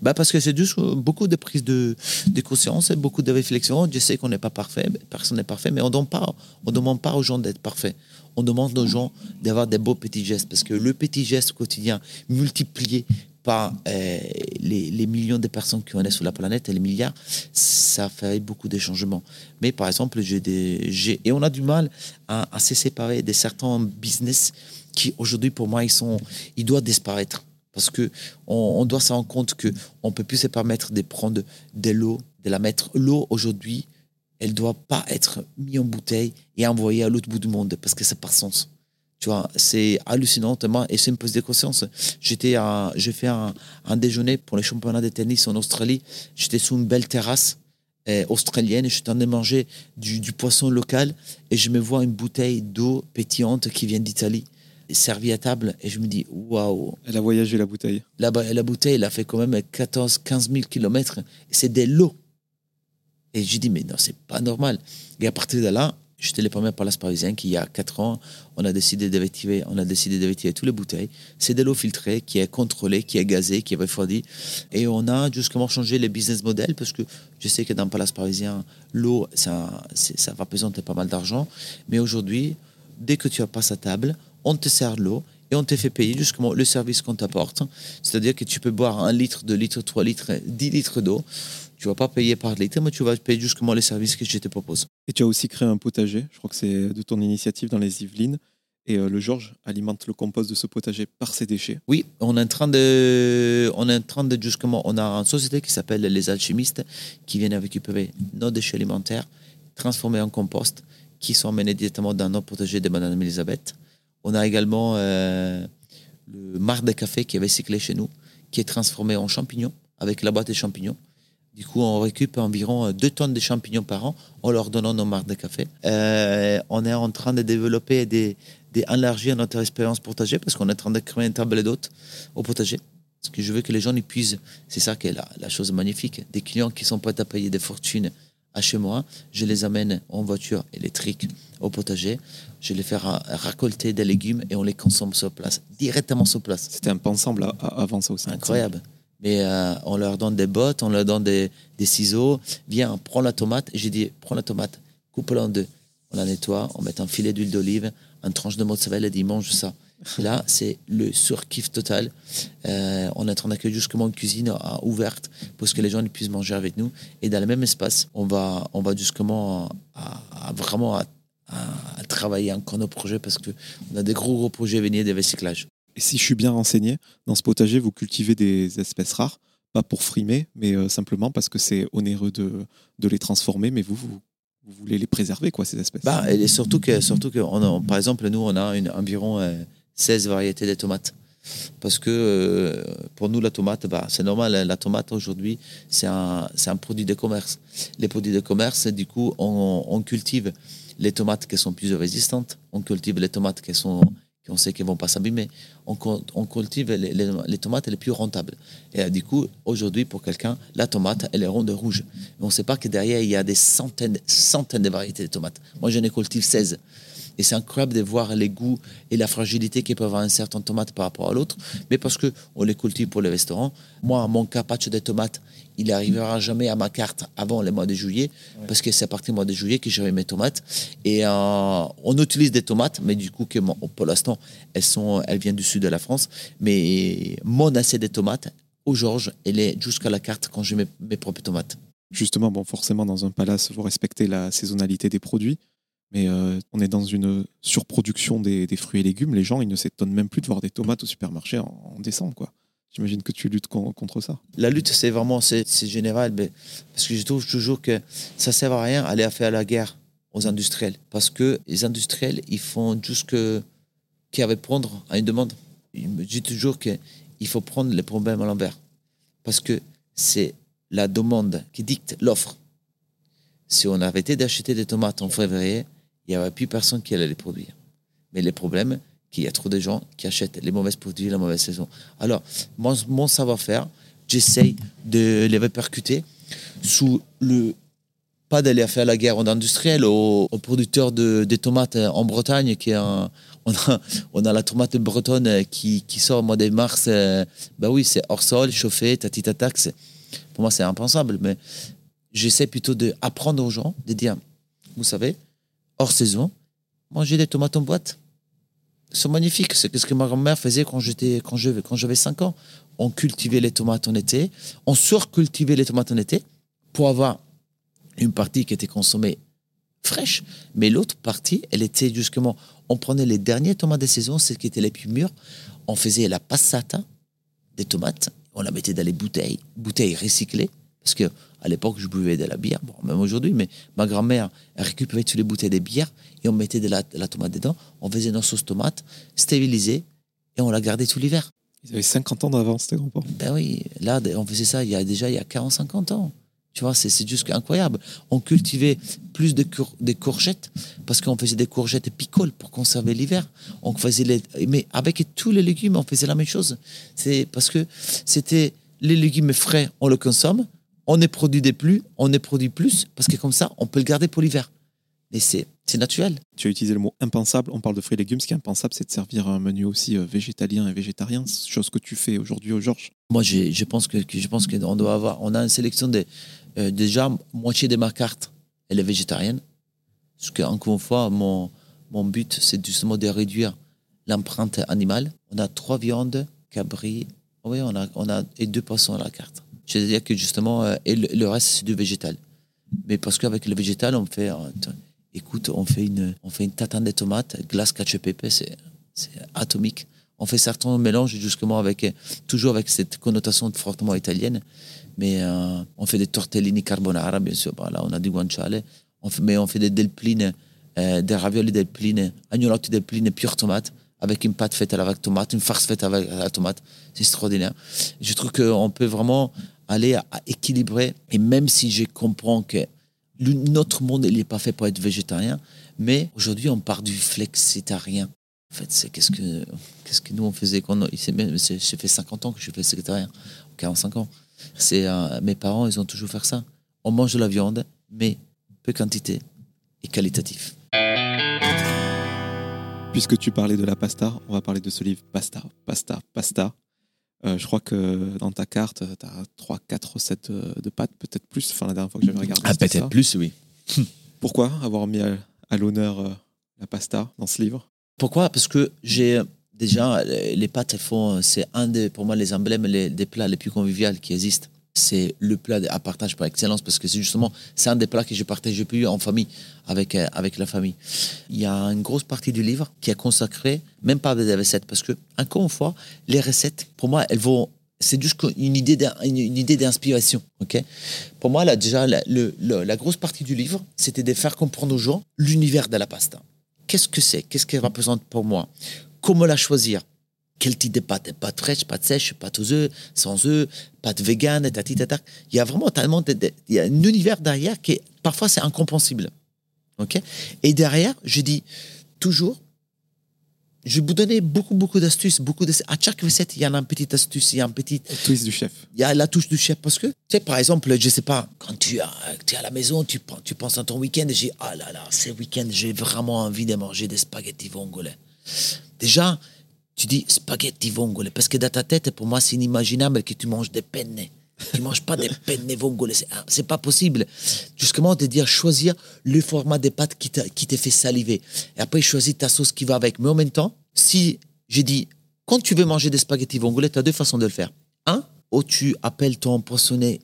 bah parce que c'est beaucoup de prise de, conscience et beaucoup de réflexion. Je sais qu'on n'est pas parfait, personne n'est parfait, mais on ne demande pas aux gens d'être parfaits. On demande aux gens d'avoir des beaux petits gestes parce que le petit geste quotidien multiplié euh, les, millions de personnes qui en est sur la planète et les milliards, ça fait beaucoup de changements. Mais par exemple, j'ai des, et on a du mal à, se séparer de certains business qui aujourd'hui pour moi ils sont, ils doivent disparaître parce que on, doit se rendre compte que on peut plus se permettre de prendre de l'eau, de la mettre. L'eau aujourd'hui, elle doit pas être mise en bouteille et envoyée à l'autre bout du monde parce que ça n'a pas sens. Tu vois, c'est hallucinant et c'est une pose de conscience. J'étais j'ai fait un, déjeuner pour les championnats de tennis en Australie. J'étais sous une belle terrasse euh, australienne et je suis en train de manger du, du, poisson local et je me vois une bouteille d'eau pétillante qui vient d'Italie servi à table et je me dis waouh. Elle a voyagé la bouteille. La, la bouteille, elle a fait quand même 14, 15 000 kilomètres. C'est de l'eau. Et je dis mais non, c'est pas normal. Et à partir de là, j'étais le premier palace parisien qui, il y a 4 ans, on a décidé d'éviter, on a décidé toutes les bouteilles. C'est de l'eau filtrée qui est contrôlée, qui est gazée, qui est refroidie. Et on a justement changé les business models parce que je sais que dans le palace parisien, l'eau, ça, ça va présenter pas mal d'argent. Mais aujourd'hui, dès que tu as pas à table, on te sert l'eau et on te fait payer justement le service qu'on t'apporte. C'est-à-dire que tu peux boire un litre, deux litres, trois litres, dix litres d'eau. Tu vas pas payer par litre, mais tu vas payer justement les services que je te propose. Et tu as aussi créé un potager, je crois que c'est de ton initiative dans les Yvelines. Et euh, le Georges alimente le compost de ce potager par ses déchets. Oui, on est en train de, on est en train de justement, on a une société qui s'appelle les alchimistes qui viennent récupérer nos déchets alimentaires, transformer en compost, qui sont emmenés directement dans nos potagers de Madame Elisabeth. On a également euh, le marc de café qui avait cyclé chez nous, qui est transformé en champignons, avec la boîte de champignons. Du coup, on récupère environ 2 tonnes de champignons par an en leur donnant nos marques de café. Euh, on est en train de développer des, d'élargir notre expérience potager parce qu'on est en train de créer une table d'hôtes au potager. Parce que je veux que les gens y puissent. C'est ça qui est la, la, chose magnifique. Des clients qui sont prêts à payer des fortunes à chez moi, je les amène en voiture électrique au potager. Je les fais racolter des légumes et on les consomme sur place, directement sur place. C'était impensable avant ça aussi. Incroyable. Mais euh, on leur donne des bottes, on leur donne des, des ciseaux. Viens, prends la tomate. J'ai dit, prends la tomate, coupe-la en deux. On la nettoie, on met un filet d'huile d'olive, une tranche de mozzarella et dit, mange ça. là, c'est le surkiff total. Euh, on est en d'accueillir justement une cuisine ouverte pour que les gens puissent manger avec nous. Et dans le même espace, on va, on va justement vraiment à, travailler encore nos projets parce qu'on a des gros, gros projets à venir de recyclage. Et si je suis bien renseigné, dans ce potager, vous cultivez des espèces rares, pas pour frimer, mais euh, simplement parce que c'est onéreux de, de, les transformer, mais vous, vous, voulez les préserver, quoi, ces espèces. Bah, et surtout que, surtout que par exemple, nous, on a une, environ 16 euh, variétés de tomates. Parce que euh, pour nous, la tomate, bah, c'est normal, hein, la tomate aujourd'hui, c'est un, un, produit de commerce. Les produits de commerce, du coup, on cultive les tomates qui sont plus résistantes, on cultive les tomates qui sont on sait qu'elles vont pas s'abîmer. On, on, cultive les, tomates les plus rentables. Et euh, du coup, aujourd'hui, pour quelqu'un, la tomate, elle est ronde rouge. Mais on ne sait pas que derrière, il y a des centaines, centaines de variétés de tomates. Moi, j'en ai cultive 16. Et c'est incroyable de voir les goûts et la fragilité qu'il peut avoir un certain tomate par rapport à l'autre. Mais parce qu'on les cultive pour les restaurants. Moi, mon carpaccio de tomates, il n'arrivera jamais à ma carte avant le mois de juillet. Parce que c'est à partir du mois de juillet que j'ai mes tomates. Et euh, on utilise des tomates, mais du coup, que, pour l'instant, elles, sont, elles viennent du sud de la France. Mais mon assez de tomates, au Georges, elle est jusqu'à la carte quand j'ai mes propres tomates. Justement, bon, forcément, dans un palace, vous respectez la saisonnalité des produits. Mais euh, on est dans une surproduction des, fruits et légumes. Les gens, ils ne s'étonnent même plus de voir des tomates au supermarché en, décembre, quoi. J'imagine que tu luttes contre ça. La lutte, c'est vraiment c'est, général, mais, parce que je trouve toujours que ça sert à rien d'aller faire la guerre aux industriels. Parce que les industriels, ils font juste que, qu'ils répondre à une demande. Je me dis toujours qu'il faut prendre les problèmes à l'envers. Parce que c'est la demande qui dicte l'offre. Si on arrêtait d'acheter des tomates en février, il n'y aurait plus personne qui allait les produire. Mais le problème, qu'il y a trop de gens qui achètent les mauvais produits la mauvaise saison. Alors, mon, savoir-faire, j'essaye de les répercuter sous le pas d'aller faire la guerre en industriel aux, producteurs de, tomates en Bretagne qui on, a, on a la tomate bretonne qui, qui sort au mois de mars ben oui c'est hors sol chauffé tatitatax pour moi c'est impensable mais j'essaie plutôt d'apprendre aux gens de dire vous savez hors saison, manger des tomates en boîte. C'est magnifique. C'est ce que ma grand-mère faisait quand j'étais, quand je, quand j'avais 5 ans. On cultivait les tomates en été. On surcultivait les tomates en été pour avoir une partie qui était consommée fraîche, mais l'autre partie, elle était justement, on prenait les derniers tomates de saison, celles qui étaient les plus mûres, on faisait la passata des tomates, on la mettait dans les bouteilles, bouteilles recyclées, parce que à l'époque, je buvais de la bière, bon, même aujourd'hui, mais ma grand-mère récupérait toutes les bouteilles de bière et on mettait de la, tomate dedans. On faisait nos sauces tomates, stérilisées et on la gardait tout l'hiver. Ils avaient 50 ans d'avance, tes grands-parents. Ben oui, là, on faisait ça il y a déjà il y a 40-50 ans. Tu vois, c'est juste incroyable. On cultivait plus de des courgettes parce qu'on faisait des courgettes picoles pour conserver l'hiver. On faisait les, mais avec tous les légumes, on faisait la même chose. C'est parce que c'était les légumes frais, on le consomme on est produit des plus, on est produit plus, parce que comme ça, on peut le garder pour l'hiver. Mais c'est, naturel. Tu as utilisé le mot impensable. On parle de fruits et légumes. Ce qui est impensable, c'est de servir un menu aussi euh, végétalien et végétarien, chose que tu fais aujourd'hui au Georges. Moi, je pense que, je pense qu'on doit avoir. On a une sélection de euh, déjà moitié de ma carte, elle est végétarienne. Parce que encore une fois, mon mon but, c'est justement de réduire l'empreinte animale. On a trois viandes, cabri, oui, on a on a et deux poissons à la carte. C'est-à-dire que justement, euh, et le, reste, c'est du végétal. Mais parce qu'avec le végétal, on fait, euh, écoute, on fait une, on fait une tatane de tomates, glace cacio pepe, c'est, atomique. On fait certains mélanges justement avec, euh, toujours avec cette connotation fortement italienne. Mais on fait des tortellini carbonara, bien sûr. Là, on a du guanciale. Mais on fait des delplines, des ravioli delpline, agnolotti delpline pure tomate avec une pâte faite à la tomate, une farce faite avec la tomate. C'est extraordinaire. Je trouve qu'on peut vraiment aller à, équilibrer. Et même si je comprends que notre monde n'est pas fait pour être végétarien, mais aujourd'hui on part du flexitarien. En fait, c'est qu'est-ce que, qu'est-ce que nous on faisait quand J'ai fait 50 ans que je le secrétariat, 45 ans. C'est, euh, mes parents, ils ont toujours fait ça. On mange de la viande, mais peu quantité et qualitatif. Puisque tu parlais de la pasta, on va parler de ce livre Pasta, Pasta, Pasta. Euh, je crois que dans ta carte, tu as 3-4 recettes de, de pâtes, peut-être plus. Enfin, la dernière fois que j'avais regardé. Ah, plus, oui. *laughs* Pourquoi avoir mis à, à l'honneur euh, la pasta dans ce livre? Pourquoi? Parce que j'ai déjà les les pâtes, elles font, c'est un des, pour moi les emblèmes les- des plats les plus conviviaux qui existent. C'est le plat à partage par excellence parce que c'est justement c'est un des plats que je partage le plus en famille avec euh, avec la famille. Il y a une grosse partie du livre qui est consacrée même pas des recettes parce que encore une fois les recettes pour moi elles vont c'est juste une idée idée d'inspiration, ok? Pour moi là déjà la, le- la grosse partie du livre c'était de faire comprendre aux gens l'univers de la pasta. Qu'est-ce que c'est? Qu'est-ce qu'elle représente pour moi? Comment la choisir? Quel type de pâte Pâte fraîche, pâte sèche, pâte aux œufs, sans œufs, pâte végane, tati, tata. Il y a vraiment tellement de, de- il y a un univers derrière qui est, parfois c'est incompréhensible. Ok? Et derrière, je dis toujours, je vais vous donner beaucoup, beaucoup d'astuces, beaucoup de, à chaque recette, il y en a une petite astuce, il y a un petit, Twist du chef. il y a la touche du chef parce que, tu sais, par exemple, je sais pas, quand tu, as- tu es à la maison, tu, pen- tu penses à ton week-end et j'ai, ah là là, ce week-end, j'ai vraiment envie de manger des spaghettis vongolais. Déjà, tu dis spaghettis vongolais parce que dans ta tête, pour moi, c'est inimaginable que tu manges des penne. Tu manges pas des penne vongolais, c'est, c'est pas possible. Justement, de dire choisir le format des pâtes qui, te fait saliver. Et après, choisir ta sauce qui va avec. Mais en même temps, si j'ai dit, quand tu veux manger des spaghettis vongolais, tu as deux façons de le faire. Un, où tu appelles ton poissonnet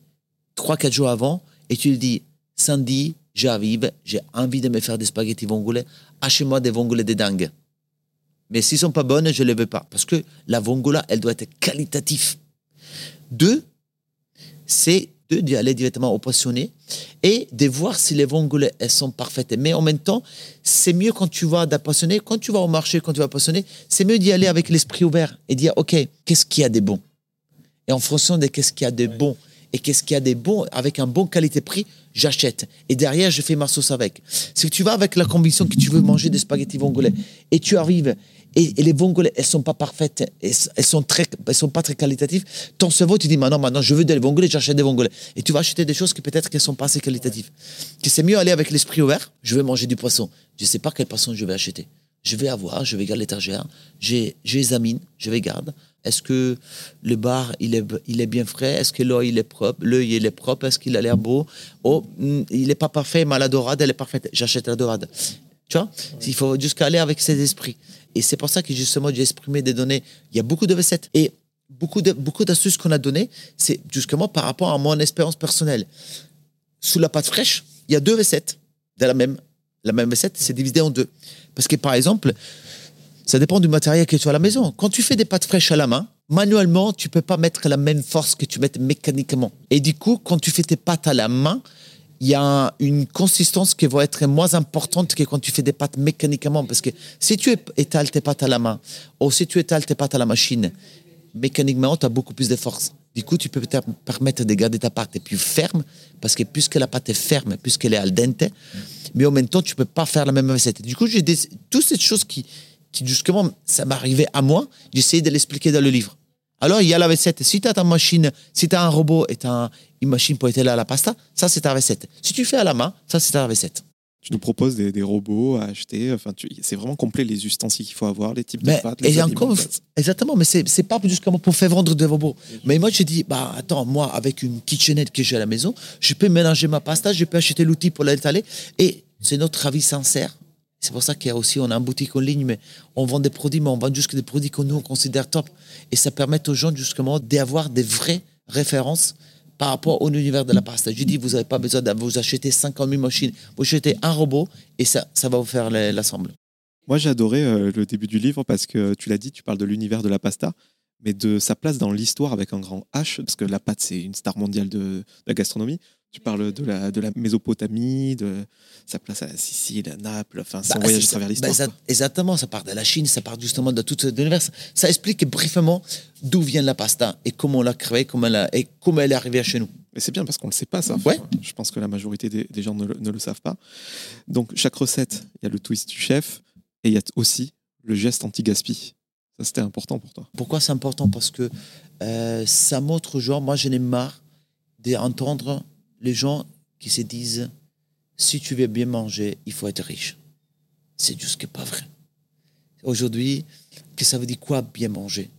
3-4 jours avant et tu lui dis Sandy, j'arrive, j'ai envie de me faire des spaghettis vongolais, achète-moi des vongolais de dingue. Mais s'ils sont pas bonnes, je ne les veux pas. Parce que la vongola, elle doit être qualitative. Deux, c'est de d'y aller directement au poissonnet et de voir si les vongolais, elles sont parfaites. Mais en même temps, c'est mieux quand tu vas d'un quand tu vas au marché, quand tu vas au poissonnet, c'est mieux d'y aller avec l'esprit ouvert et dire, OK, qu'est-ce qu'il y a de bon? Et en fonction de qu'est-ce qu'il y a de bon et qu'est-ce qu'il y a de bon, avec un bon qualité-prix, j'achète. Et derrière, je fais ma sauce avec. Si tu vas avec la conviction que tu veux manger des spaghettis vongolais et tu arrives et, les vongolais, elles sont pas parfaites, elles, elles sont très, elles sont pas très qualitatives, ton cerveau, tu dis, maintenant, maintenant, je veux des vongolais, j'achète des vongolais. Et tu vas acheter des choses qui peut-être qu'elles sont pas assez qualitatives. Que c'est mieux aller avec l'esprit ouvert, je vais manger du poisson. Je sais pas quel poisson je vais acheter. Je vais avoir, je vais garder l'étagère, j'examine, je regarde. Est-ce que le bar, il est, il est bien frais? Est-ce que l'œil, il est propre? L'œil, il est propre Est-ce qu'il a l'air beau? Oh, hmm, il n'est pas parfait, mais la dorade, elle est parfaite. J'achète la dorade. Tu vois Il faut jusqu'à aller avec ses esprits. Et c'est pour ça que justement, j'ai exprimé des données. Il y a beaucoup de recettes. Et beaucoup de beaucoup d'astuces qu'on a données, c'est justement par rapport à mon expérience personnelle. Sous la pâte fraîche, il y a deux recettes de la même. La même recette, c'est divisé en deux. Parce que par exemple, ça dépend du matériel que tu as à la maison. Quand tu fais des pâtes fraîches à la main, manuellement, tu peux pas mettre la même force que tu mets mécaniquement. Et du coup, quand tu fais tes pâtes à la main, il y a une consistance qui va être moins importante que quand tu fais des pâtes mécaniquement. Parce que si tu étales tes pâtes à la main, ou si tu étales tes pâtes à la machine, mécaniquement, tu as beaucoup plus de force. Du coup, tu peux te permettre de garder ta pâte plus ferme, parce que puisque la pâte est ferme, puisqu'elle est al dente, mais en même temps, tu peux pas faire la même recette. Du coup, j'ai des... toutes ces choses qui, justement, ça m'arrivait à moi, j'essayais de l'expliquer dans le livre. Alors, il y a la recette. Si tu as ta machine, si tu as un robot et tu as machine pour étaler à la pasta, ça, c'est ta recette. Si tu fais à la main, ça, c'est ta recette. Tu nous proposes des, des robots à acheter. Enfin, c'est vraiment complet les ustensiles qu'il faut avoir, les types de pâtes. les et encore, exactement, mais c'est c'est pas justement pour faire vendre des robots. Mais moi, j'ai dit, bah attends, moi, avec une kitchenette que j'ai à la maison, je peux mélanger ma pasta, je peux acheter l'outil pour l'étaler. Et c'est notre avis sincère. C'est pour ça qu'il y a aussi, on a une boutique en ligne, mais on vend des produits, mais on vend juste des produits que nous, on considère top. Et ça permet aux gens, justement, d'avoir des vraies références par rapport au univers de la pasta. Je dis, vous n'avez pas besoin de vous acheter 50 000 machines. Vous achetez un robot et ça, ça va vous faire l'assemble. Moi, j'ai adoré euh, le début du livre parce que tu l'as dit, tu parles de l'univers de la pasta, mais de sa place dans l'histoire avec un grand H, parce que la pâte, c'est une star mondiale de, de la gastronomie. Tu parles de la, de la Mésopotamie, de sa place à la Sicile, à Naples, enfin, son Bah, voyage à travers l'histoire. Bah, exactement, ça part de la Chine, ça part justement de tout l'univers. Ça explique brièvement d'où vient la pasta et comment on l'a créée, comment elle, a- et comment elle est arrivée chez nous. Mais c'est bien parce qu'on ne le sait pas, ça. Ouais. Enfin, Je pense que la majorité des, des gens ne le, ne le savent pas. Donc, chaque recette, il y a le twist du chef et il y a aussi le geste anti-gaspi. Ça, c'était important pour toi. Pourquoi c'est important? Parce que euh, ça montre gens, moi j'en ai marre d'entendre les gens qui se disent si tu veux bien manger, il faut être riche. C'est juste que pas vrai. Aujourd'hui, que ça veut dire quoi bien manger?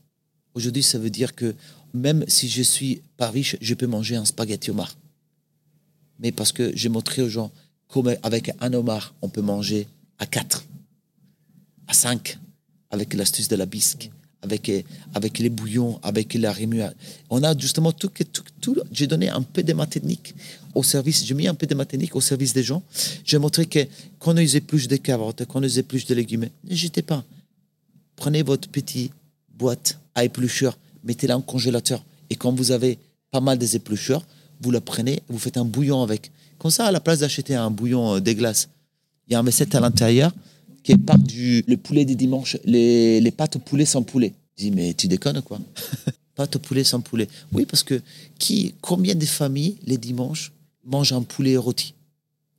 Aujourd'hui, ça veut dire que même si je suis pas riche, je peux manger un spaghetti homard. Mais parce que j'ai montré aux gens comment avec un homard, on peut manger à 4, à 5, avec l'astuce de la bisque, avec, avec les bouillons, avec la rémunération. On a justement tout, tout, tout j'ai donné un peu de ma technique au service, j'ai mis un peu de ma technique au service des gens. J'ai montré que quand on épluche des carottes, quand on épluche des légumes, n'hésitez pas. Prenez votre petite boîte à éplucheurs, mettez-la en congélateur. Et quand vous avez pas mal des éplucheurs, vous la prenez, vous faites un bouillon avec. Comme ça, à la place d'acheter un bouillon euh, des glaces, il y a un recette à l'intérieur qui est part du le poulet des dimanches, les, les pâtes au poulet sans poulet. Je dis, mais tu déconnes quoi? *laughs* Pâtes au poulet sans poulet. Oui, parce que qui, combien de familles, les dimanches, mangent un poulet rôti?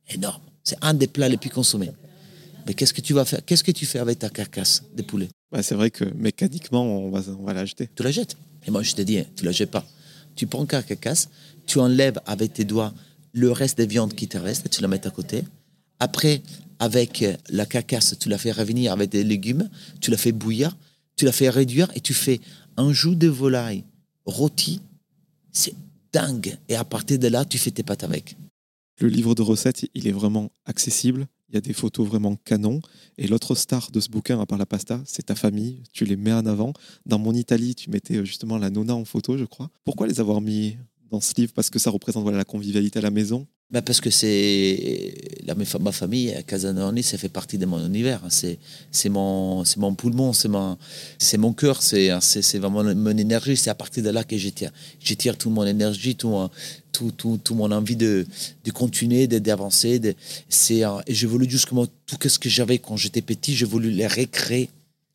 Énorme. C'est un des plats les plus consommés. Mais qu'est-ce que tu vas faire? Qu'est-ce que tu fais avec ta carcasse de poulet? C'est vrai que mécaniquement, on va, on va la jeter. Tu la jettes. Et moi, je te dis, tu la jettes pas. Tu prends ta carcasse, tu enlèves avec tes doigts le reste des viandes qui te restent, tu la mets à côté. Après, avec la carcasse, tu la fais revenir avec des légumes, tu la fais bouillir, tu la fais réduire et tu fais un joue de volaille rôti. C'est dingue. Et à partir de là, tu fais tes pâtes avec. Le livre de recettes, il est vraiment accessible. Il y a des photos vraiment canon. Et l'autre star de ce bouquin, à part la pasta, c'est ta famille. Tu les mets en avant. Dans mon Italie, tu mettais justement la nonna en photo, je crois. Pourquoi les avoir mis dans ce livre? Parce que ça représente la convivialité à la maison bah parce que c'est ma famille à Casanoni, ça fait partie de mon univers. Hein. C'est mon mon poumon, c'est mon mon cœur, c'est c'est vraiment mon énergie. C'est à partir de là que je tire toute mon énergie, tout mon, tout, tout, tout mon envie de, de continuer, d'avancer. Et je voulais justement tout ce que j'avais quand j'étais petit, je voulais les recréer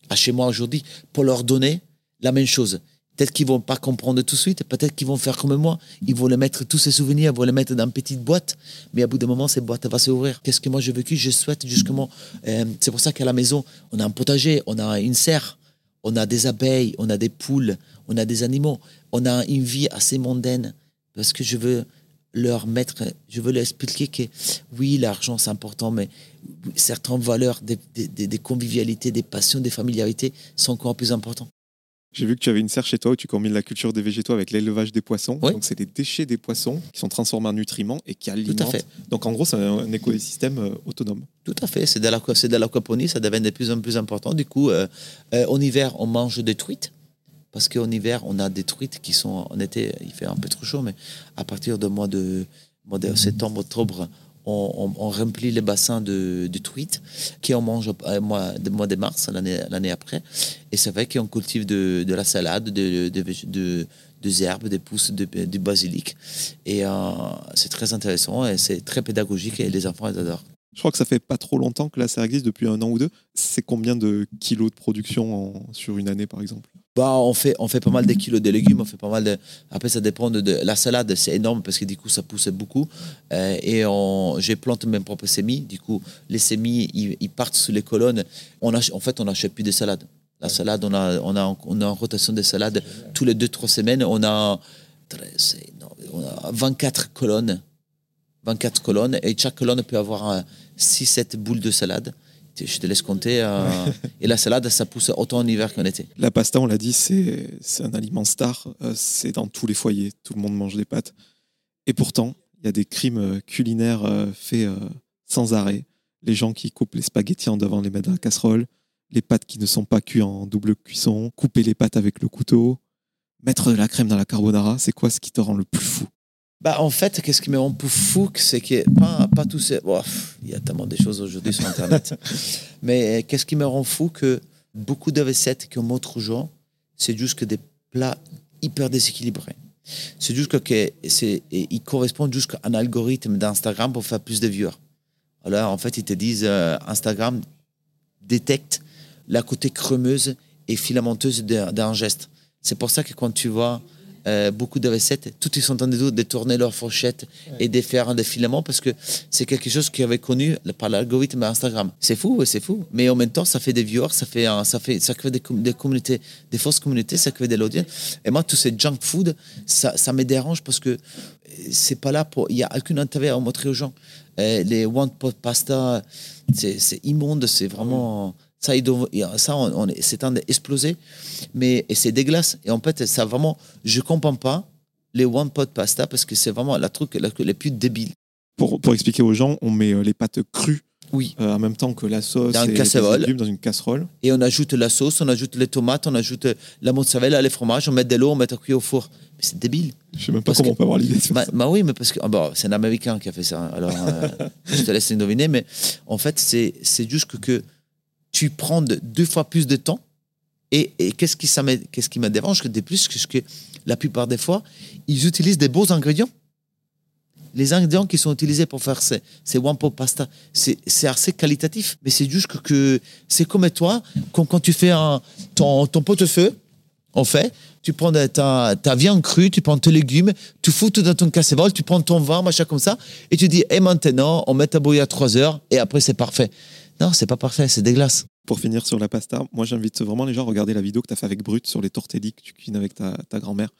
à chez moi aujourd'hui pour leur donner la même chose. Peut-être qu'ils vont pas comprendre tout de suite, peut-être qu'ils vont faire comme moi, ils vont les mettre, tous ces souvenirs, ils vont les mettre dans une petite boîte, mais à bout d'un moment, cette boîte va s'ouvrir. Qu'est-ce que moi j'ai vécu? Je souhaite justement, euh, c'est pour ça qu'à la maison, on a un potager, on a une serre, on a des abeilles, on a des poules, on a des animaux, on a une vie assez mondaine, parce que je veux leur mettre, je veux leur expliquer que oui, l'argent c'est important, mais certaines valeurs, des, des, des convivialités, des passions, des familiarités sont encore plus importantes. J'ai vu que tu avais une serre chez toi où tu combines la culture des végétaux avec l'élevage des poissons. Donc, c'est des déchets des poissons qui sont transformés en nutriments et qui alimentent. Tout à fait. Donc, en gros, c'est un, écosystème euh, autonome. Tout à fait. C'est de l'aquaponie, ça devient de plus en plus important. Du coup, euh, euh, en hiver, on mange des truites. Parce qu'en hiver, on a des truites qui sont. En été, il fait un peu trop chaud, mais à partir du mois de, mois de septembre, octobre, on, remplit les bassins de, de truites qui on mange au mois, de, mois de mars, l'année après. Et c'est vrai qu'on cultive de, de, la salade, de, de, des herbes, des pousses, du basilic. Et euh, c'est très intéressant et c'est très pédagogique et les enfants adorent. Je crois que ça fait pas trop longtemps que la serre existe, depuis un an ou deux. C'est combien de kilos de production sur une année, par exemple? Bah, on, fait, on fait pas mal de kilos de légumes, on fait pas mal de... Après, ça dépend de... la salade, c'est énorme parce que du coup, ça pousse beaucoup. Euh, et on, j'ai planté mes propres semis. Du coup, les semis, ils, partent sous les colonnes. On en fait, on n'achète plus de salade. La salade, on a, on a, on a en rotation de salade tous les 2-3 semaines. On a, on a 24 colonnes 24 colonnes et chaque colonne peut avoir 6-7 boules de salade. Je te laisse compter. Euh, et la salade, ça pousse autant en hiver qu'en été. La pasta, on l'a dit, c'est un aliment star. Euh, c'est dans tous les foyers. Tout le monde mange des pâtes. Et pourtant, il y a des crimes euh, culinaires faits sans arrêt. Les gens qui coupent les spaghettis en devant les mettre dans la casserole, les pâtes qui ne sont pas cuites en double cuisson, couper les pâtes avec le couteau, mettre de la crème dans la carbonara, c'est quoi ce qui te rend le plus fou? Bah, en fait, qu'est-ce qui me rend fou, c'est que pas, pas tous ces. il y a tellement de choses aujourd'hui sur Internet. *laughs* Mais qu'est-ce qui me rend fou que beaucoup de recettes qu'on montre aux gens, c'est juste que des plats hyper déséquilibrés. C'est juste que c'est, ils correspondent juste à un algorithme d'Instagram pour faire plus de viewers. Alors, en fait, ils te disent euh, Instagram détecte la côté crémeuse et filamenteuse d'un geste. C'est pour ça que quand tu vois euh, beaucoup de recettes, tout ils sont en train de tourner leur fourchette et de faire des filaments parce que c'est quelque chose qui avait connu par l'algorithme Instagram. C'est fou, c'est fou. Mais en même temps, ça fait des viewers, ça fait, ça fait, ça crée des, communautés, des fausses communautés, ça crée de l'audience. Et moi, tout ces junk food, ça, ça me dérange parce que c'est pas là pour, il y a aucun intérêt à montrer aux gens. les one pot pasta, c'est immonde, c'est vraiment. Ça, ça on, c'est en d'exploser, mais et c'est dégueulasse. Et en fait, ça vraiment, je comprends pas les one pot pasta parce que c'est vraiment la truc la, les plus débile. Pour, pour expliquer aux gens, on met euh, les pâtes crues oui. Euh, en même temps que la sauce dans, et les dans une casserole. Et on ajoute la sauce, on ajoute les tomates, on ajoute la mozzarella, les fromages, on met de l'eau, on met un cuit au four. Mais c'est débile. Je sais même pas comment on peut avoir l'idée de bah, ça. Bah oui, mais parce que ah c'est un Américain qui a fait ça. Alors, euh, *laughs* je te laisse deviner, mais en fait, c'est juste que, que tu prends deux fois plus de temps. Et, qu'est-ce qui, qu'est-ce qui me dérange de plus que, que la plupart des fois, ils utilisent des beaux ingrédients. Les ingrédients qui sont utilisés pour faire ces, ces one pasta, c'est, assez qualitatif. Mais c'est juste que, que c'est comme toi, quand, quand tu fais un, ton, ton pot-de-feu, en fait, tu prends ta, ta, viande crue, tu prends tes légumes, tu fous tout dans ton casserole, tu prends ton vin, machin comme ça, et tu dis, et maintenant, on met à bouillir à 3 heures, et après, c'est parfait. Non, c'est pas parfait, c'est des glaces. Pour finir sur la pasta, moi j'invite vraiment les gens à regarder la vidéo que tu as fait avec Brut sur les tortelli que tu cuisines avec ta, grand-mère.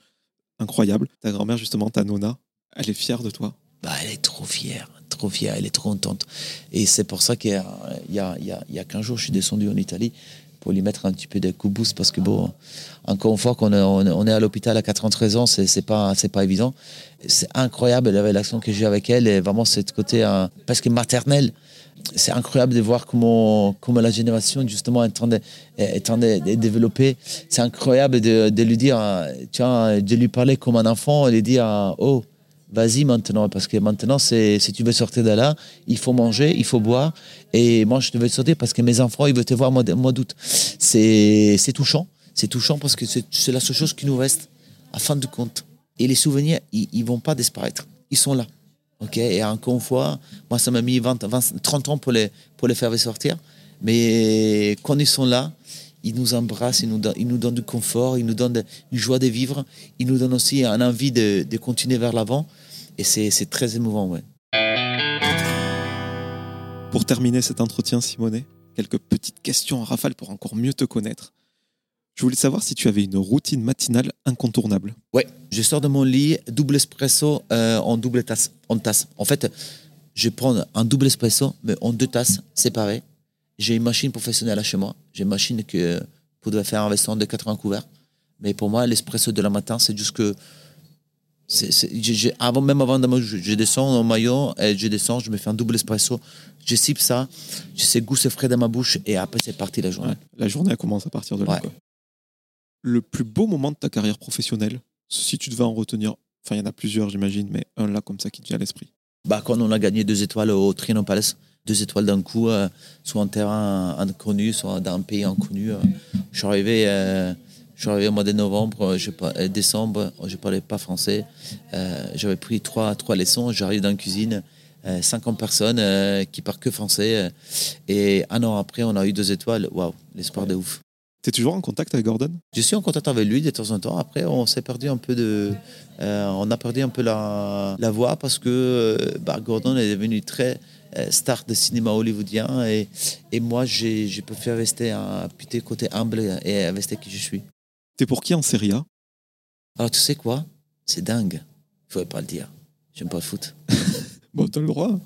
Incroyable. Ta grand-mère, justement, ta nona, elle est fière de toi. Bah, elle est trop fière, trop fière, elle est trop contente. Et c'est pour ça qu'il y a, il y, a, il y a 15 jours, je suis descendu en Italie pour lui mettre un petit peu de coup de boost parce que bon, encore une fois qu'on est, on est à l'hôpital à 93 ans, c'est, c'est pas, c'est pas évident. C'est incroyable la relation que j'ai avec elle et vraiment c'est côté hein, presque maternel c'est incroyable de voir comment, comment la génération justement est en train de, développer. C'est incroyable de, lui dire, tu de lui parler comme un enfant et de dire, oh, vas-y maintenant, parce que maintenant, si tu veux sortir de là, il faut manger, il faut boire. Et moi, je veux sortir parce que mes enfants, ils veulent te voir au mois d'août. C'est touchant. C'est touchant parce que c'est, la seule chose qui nous reste, à fin de compte. Et les souvenirs, ils ne vont pas disparaître. Ils sont là. Ok, et encore une fois, moi, ça m'a mis 20, 20, 30 ans pour les, faire sortir. Mais quand ils sont là, ils nous embrassent, ils nous, donnent, ils nous donnent du confort, ils nous donnent une joie de vivre, ils nous donnent aussi une envie de, de continuer vers l'avant. Et c'est très émouvant, ouais. Pour terminer cet entretien, Simonet, quelques petites questions à rafale pour encore mieux te connaître. Je voulais savoir si tu avais une routine matinale incontournable. Ouais, je sors de mon lit, double espresso euh, en double tasse, en tasse. En fait, je prends un double espresso, mais en deux tasses séparées. J'ai une machine professionnelle chez moi. J'ai une machine que pour faire un restaurant de 80 couverts. Mais pour moi, l'espresso de la matin, c'est juste que avant, même avant de je, je descends en maillot, et je descends, je me fais un double espresso, je sipe ça, je sais goût c'est frais dans ma bouche et après c'est parti la journée. la journée elle commence à partir de là le plus beau moment de ta carrière professionnelle Si tu devais en retenir, enfin il y en a plusieurs j'imagine, mais un là comme ça qui te vient à l'esprit. Bah, quand on a gagné deux étoiles au Trino Palace, deux étoiles d'un coup, euh, soit en terrain inconnu, soit dans un pays inconnu. Euh. je suis arrivé, euh, je suis arrivé au mois de novembre, je, décembre, je parlais pas français. J'avais pris trois, trois leçons, j'arrive dans la cuisine. 50 personnes qui parlent que français. et un an après, on a eu deux étoiles. Waouh, l'espoir de ouf. Tu es toujours en contact avec Gordon? Je suis en contact avec lui de temps en temps. Après, on s'est perdu un peu de, euh, on a perdu un peu la, la voix parce que euh, bah, Gordon est devenu très euh, star de cinéma hollywoodien et, et moi, j'ai préféré rester un petit côté humble et rester qui je suis. T'es pour qui en Serie A? Alors, tu sais quoi? C'est dingue. Il faudrait pas le dire. J'aime pas le foot. *laughs* bon, t'as le droit.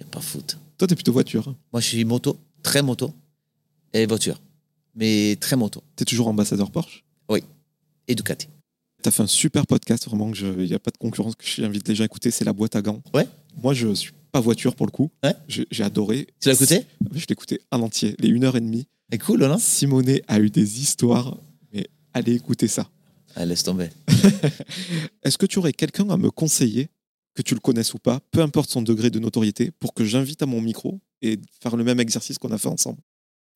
J'aime pas le foot. Toi, t'es plutôt voiture. Moi, je suis moto, très moto et voiture mais très moto. Tu es toujours ambassadeur Porsche? Oui, et Ducati. Tu as fait un super podcast, vraiment, il n'y a pas de concurrence que j'invite les gens à écouter, c'est La boîte à gants. Ouais. Moi, je suis pas voiture pour le coup. Ouais. J'ai adoré. Tu l'as écouté? Je l'ai écouté en entier, les 1h30. C'est cool, non? Simonet a eu des histoires, mais allez écouter ça. Ah, laisse tomber. *laughs* Est-ce que tu aurais quelqu'un à me conseiller, que tu le connaisses ou pas, peu importe son degré de notoriété, pour que j'invite à mon micro et faire le même exercice qu'on a fait ensemble?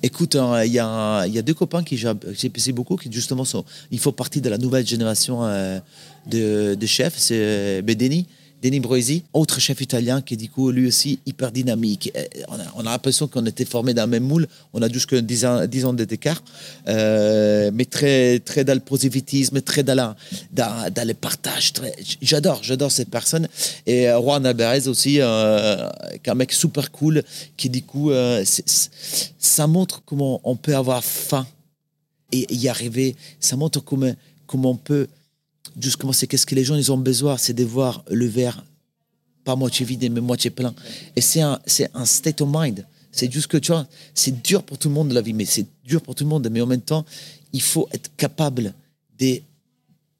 Écoute, hein, il y, a, deux copains qui j'apprécie beaucoup, qui justement sont, il faut partie de la nouvelle génération euh, de, de, chefs. C'est euh, Bedeni, Denis Broisi, autre chef italien qui est du coup lui aussi hyper dynamique. Euh, On a, on a l'impression qu'on était formés dans le même moule. On a jusque 10 ans, 10 ans d'écart, euh, mais très, très dans le positivisme, très dans, la, dans, le partage. J'adore, j'adore cette personne. Et euh, Juan Alvarez aussi, euh, un mec super cool, qui du coup, ça montre comment on peut avoir faim et y arriver. Ça montre comment, comment on peut justement, c'est qu'est-ce que les gens ils ont besoin, c'est de voir le verre pas moitié vide mais moitié plein. Et c'est un, c'est un state of mind. C'est juste que tu vois, c'est dur pour tout le monde la vie, mais c'est dur pour tout le monde. Mais en même temps, il faut être capable de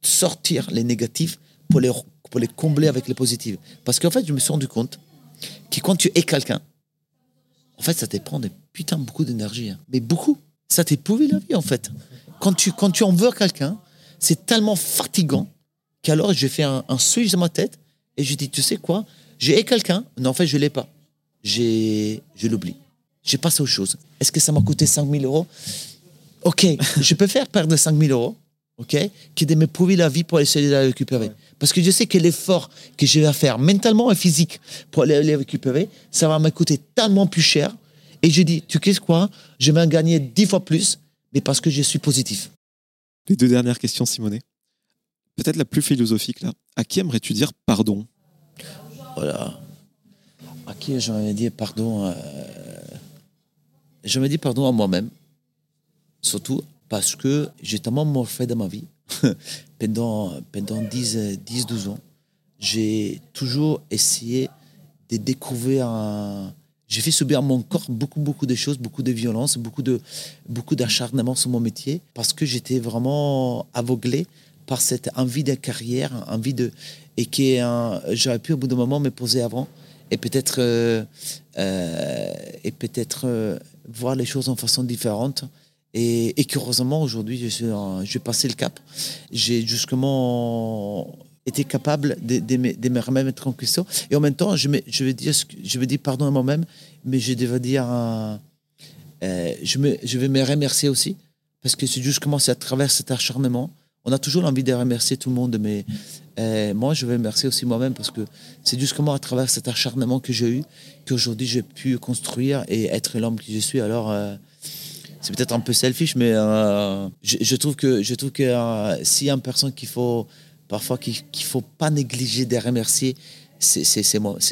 sortir les négatifs pour les, pour les combler avec les positifs. Parce qu'en fait, je me suis rendu compte que quand tu es quelqu'un, en fait, ça te prend des putain beaucoup d'énergie. hein. Mais beaucoup. Ça t'éprouve la vie, en fait. Quand tu, quand tu en veux quelqu'un, c'est tellement fatigant qu'alors j'ai fait un, switch dans ma tête et je dis, tu sais quoi? J'ai quelqu'un, non, en fait, je l'ai pas. Je l'oublie. J'ai passé aux choses. Est-ce que ça m'a coûté 5 000 euros? Ok, je peux faire perdre 5 000 euros, ok, qui de me prouver la vie pour essayer de la récupérer. Parce que je sais que l'effort que je vais faire mentalement et physique pour aller les récupérer, ça va me coûter tellement plus cher. Et je dis, tu sais quoi? Je vais en gagner 10 fois plus, mais parce que je suis positif. Les deux dernières questions, Simonet. Peut-être la plus philosophique là. À qui aimerais-tu dire pardon? Voilà. À qui j'aurais dit pardon Je me dis pardon à moi-même. Surtout parce que j'ai tellement morfé dans ma vie. *laughs* pendant pendant 10, euh, 10, 12 ans, j'ai toujours essayé de découvrir un... J'ai fait subir à mon corps beaucoup, beaucoup de choses, beaucoup de violence, beaucoup de beaucoup d'acharnement sur mon métier parce que j'étais vraiment aveuglé par cette envie de carrière, envie de et qui j'aurais pu au bout d'un moment me poser avant et peut-être euh, euh, et peut-être euh, voir les choses en façon différente. Et, et qu'heureusement aujourd'hui je suis j'ai passé le cap. J'ai justement été capable de, de me, remettre en question. Et en même temps je, me, je vais dire je vais dire pardon à moi-même mais je devais dire euh, euh, je, me, je vais me remercier aussi parce que c'est justement c'est à travers cet acharnement. On a toujours envie de remercier tout le monde mais euh, moi je vais me remercier aussi moi-même parce que c'est justement à travers cet acharnement que j'ai eu qu'aujourd'hui j'ai pu construire et être l'homme que je suis. Alors c'est peut-être un peu selfish mais je, trouve que je que euh, une personne qu'il faut parfois qu'il qu'il faut pas négliger de remercier c'est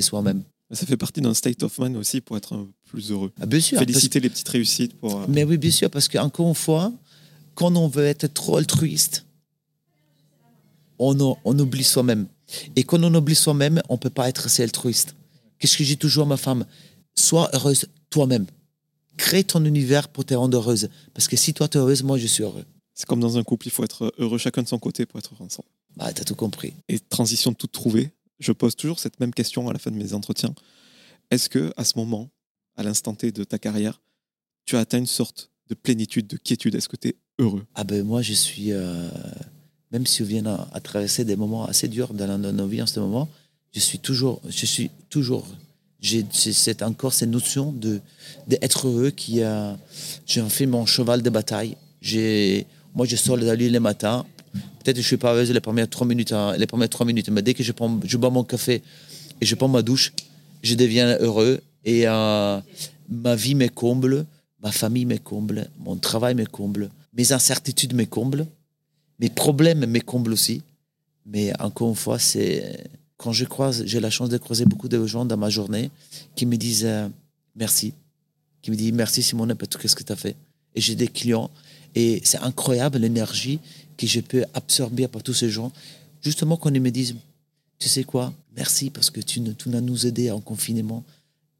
soi-même Ça fait partie d'un state of mind aussi pour être plus heureux. Ah, bien sûr parce- Féliciter les petites réussites pour. euh, Mais oui, bien sûr, parce qu'encore une fois, quand on veut être trop altruiste, on, oublie soi-même. Et quand on oublie soi-même, on ne peut pas être assez altruiste. Qu'est-ce que j'ai toujours à ma femme? Sois heureuse toi-même. Crée ton univers pour te rendre heureuse. Parce que si toi, tu es heureuse, moi, je suis heureux. C'est comme dans un couple, il faut être heureux chacun de son côté pour être ensemble. Bah, tu as tout compris. Et transition de tout trouver, je pose toujours cette même question à la fin de mes entretiens. Est-ce que à ce moment, à l'instant T de ta carrière, tu as atteint une sorte de plénitude, de quiétude? Est-ce que tu es heureux? Ah ben moi, je suis... euh, même si on vient à, à traverser des moments assez durs dans, nos vies en ce moment, je suis toujours... Je suis toujours j'ai c'est encore cette notion de d'être heureux qui a... J'ai fait mon cheval de bataille. J'ai... Moi, je sors de la nuit le matin. Peut-être que je suis pas heureuse les premières trois minutes, hein, les premières trois minutes, mais dès que je, prends, je bois mon café et je prends ma douche, je deviens heureux et euh, ma vie me comble, ma famille me comble, mon travail me comble, mes incertitudes me comblent, mes problèmes me comblent aussi. Mais encore une fois, c'est quand je croise, j'ai la chance de croiser beaucoup de gens dans ma journée qui me disent euh, merci, qui me disent merci Simone pour tout ce que tu as fait. Et j'ai des clients et c'est incroyable l'énergie que je peux absorber par tous ces gens. Justement, ils me disent, tu sais quoi, merci parce que tu, nous- as nous en confinement,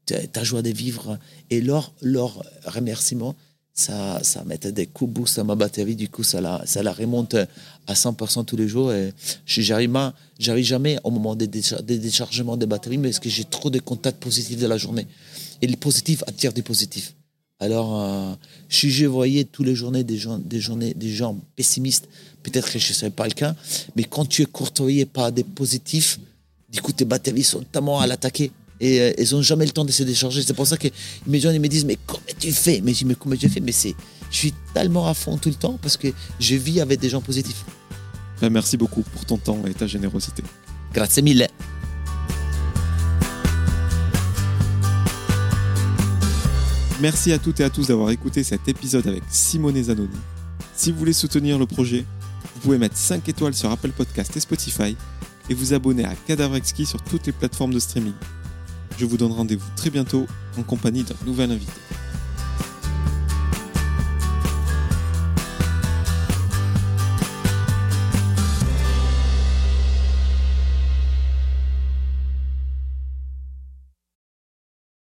ta joie de vivre. Et leur, leur remerciement, ça, ça mettait des coups de boost à ma batterie. Du coup, ça la, remonte à 100% tous les jours. Et j'arrive j'arrive jamais au moment des, déchar- des déchargements des batteries, mais parce que j'ai trop de contacts positifs de la journée? Et le positif attire du positif. Alors, euh, si je voyais tous les journées des gens, des journées, des gens pessimistes, peut-être que je ne serais pas le cas. Mais quand tu es courtoyé par des positifs, du coup, tes batteries sont tellement à l'attaquer. Et euh, elles n'ont jamais le temps de se décharger. C'est pour ça que mes gens ils me disent Mais comment tu fais? Mais je dis Mais comment tu fais? Mais c'est, je suis tellement à fond tout le temps parce que je vis avec des gens positifs. Ben, Merci beaucoup pour ton temps et ta générosité. Grazie mille. Merci à toutes et à tous d'avoir écouté cet épisode avec Simone Zanoni. Si vous voulez soutenir le projet, vous pouvez mettre 5 étoiles sur Apple Podcast et Spotify et vous abonner à Cadavre sur toutes les plateformes de streaming. Je vous donne rendez-vous très bientôt en compagnie d'un nouvel invité.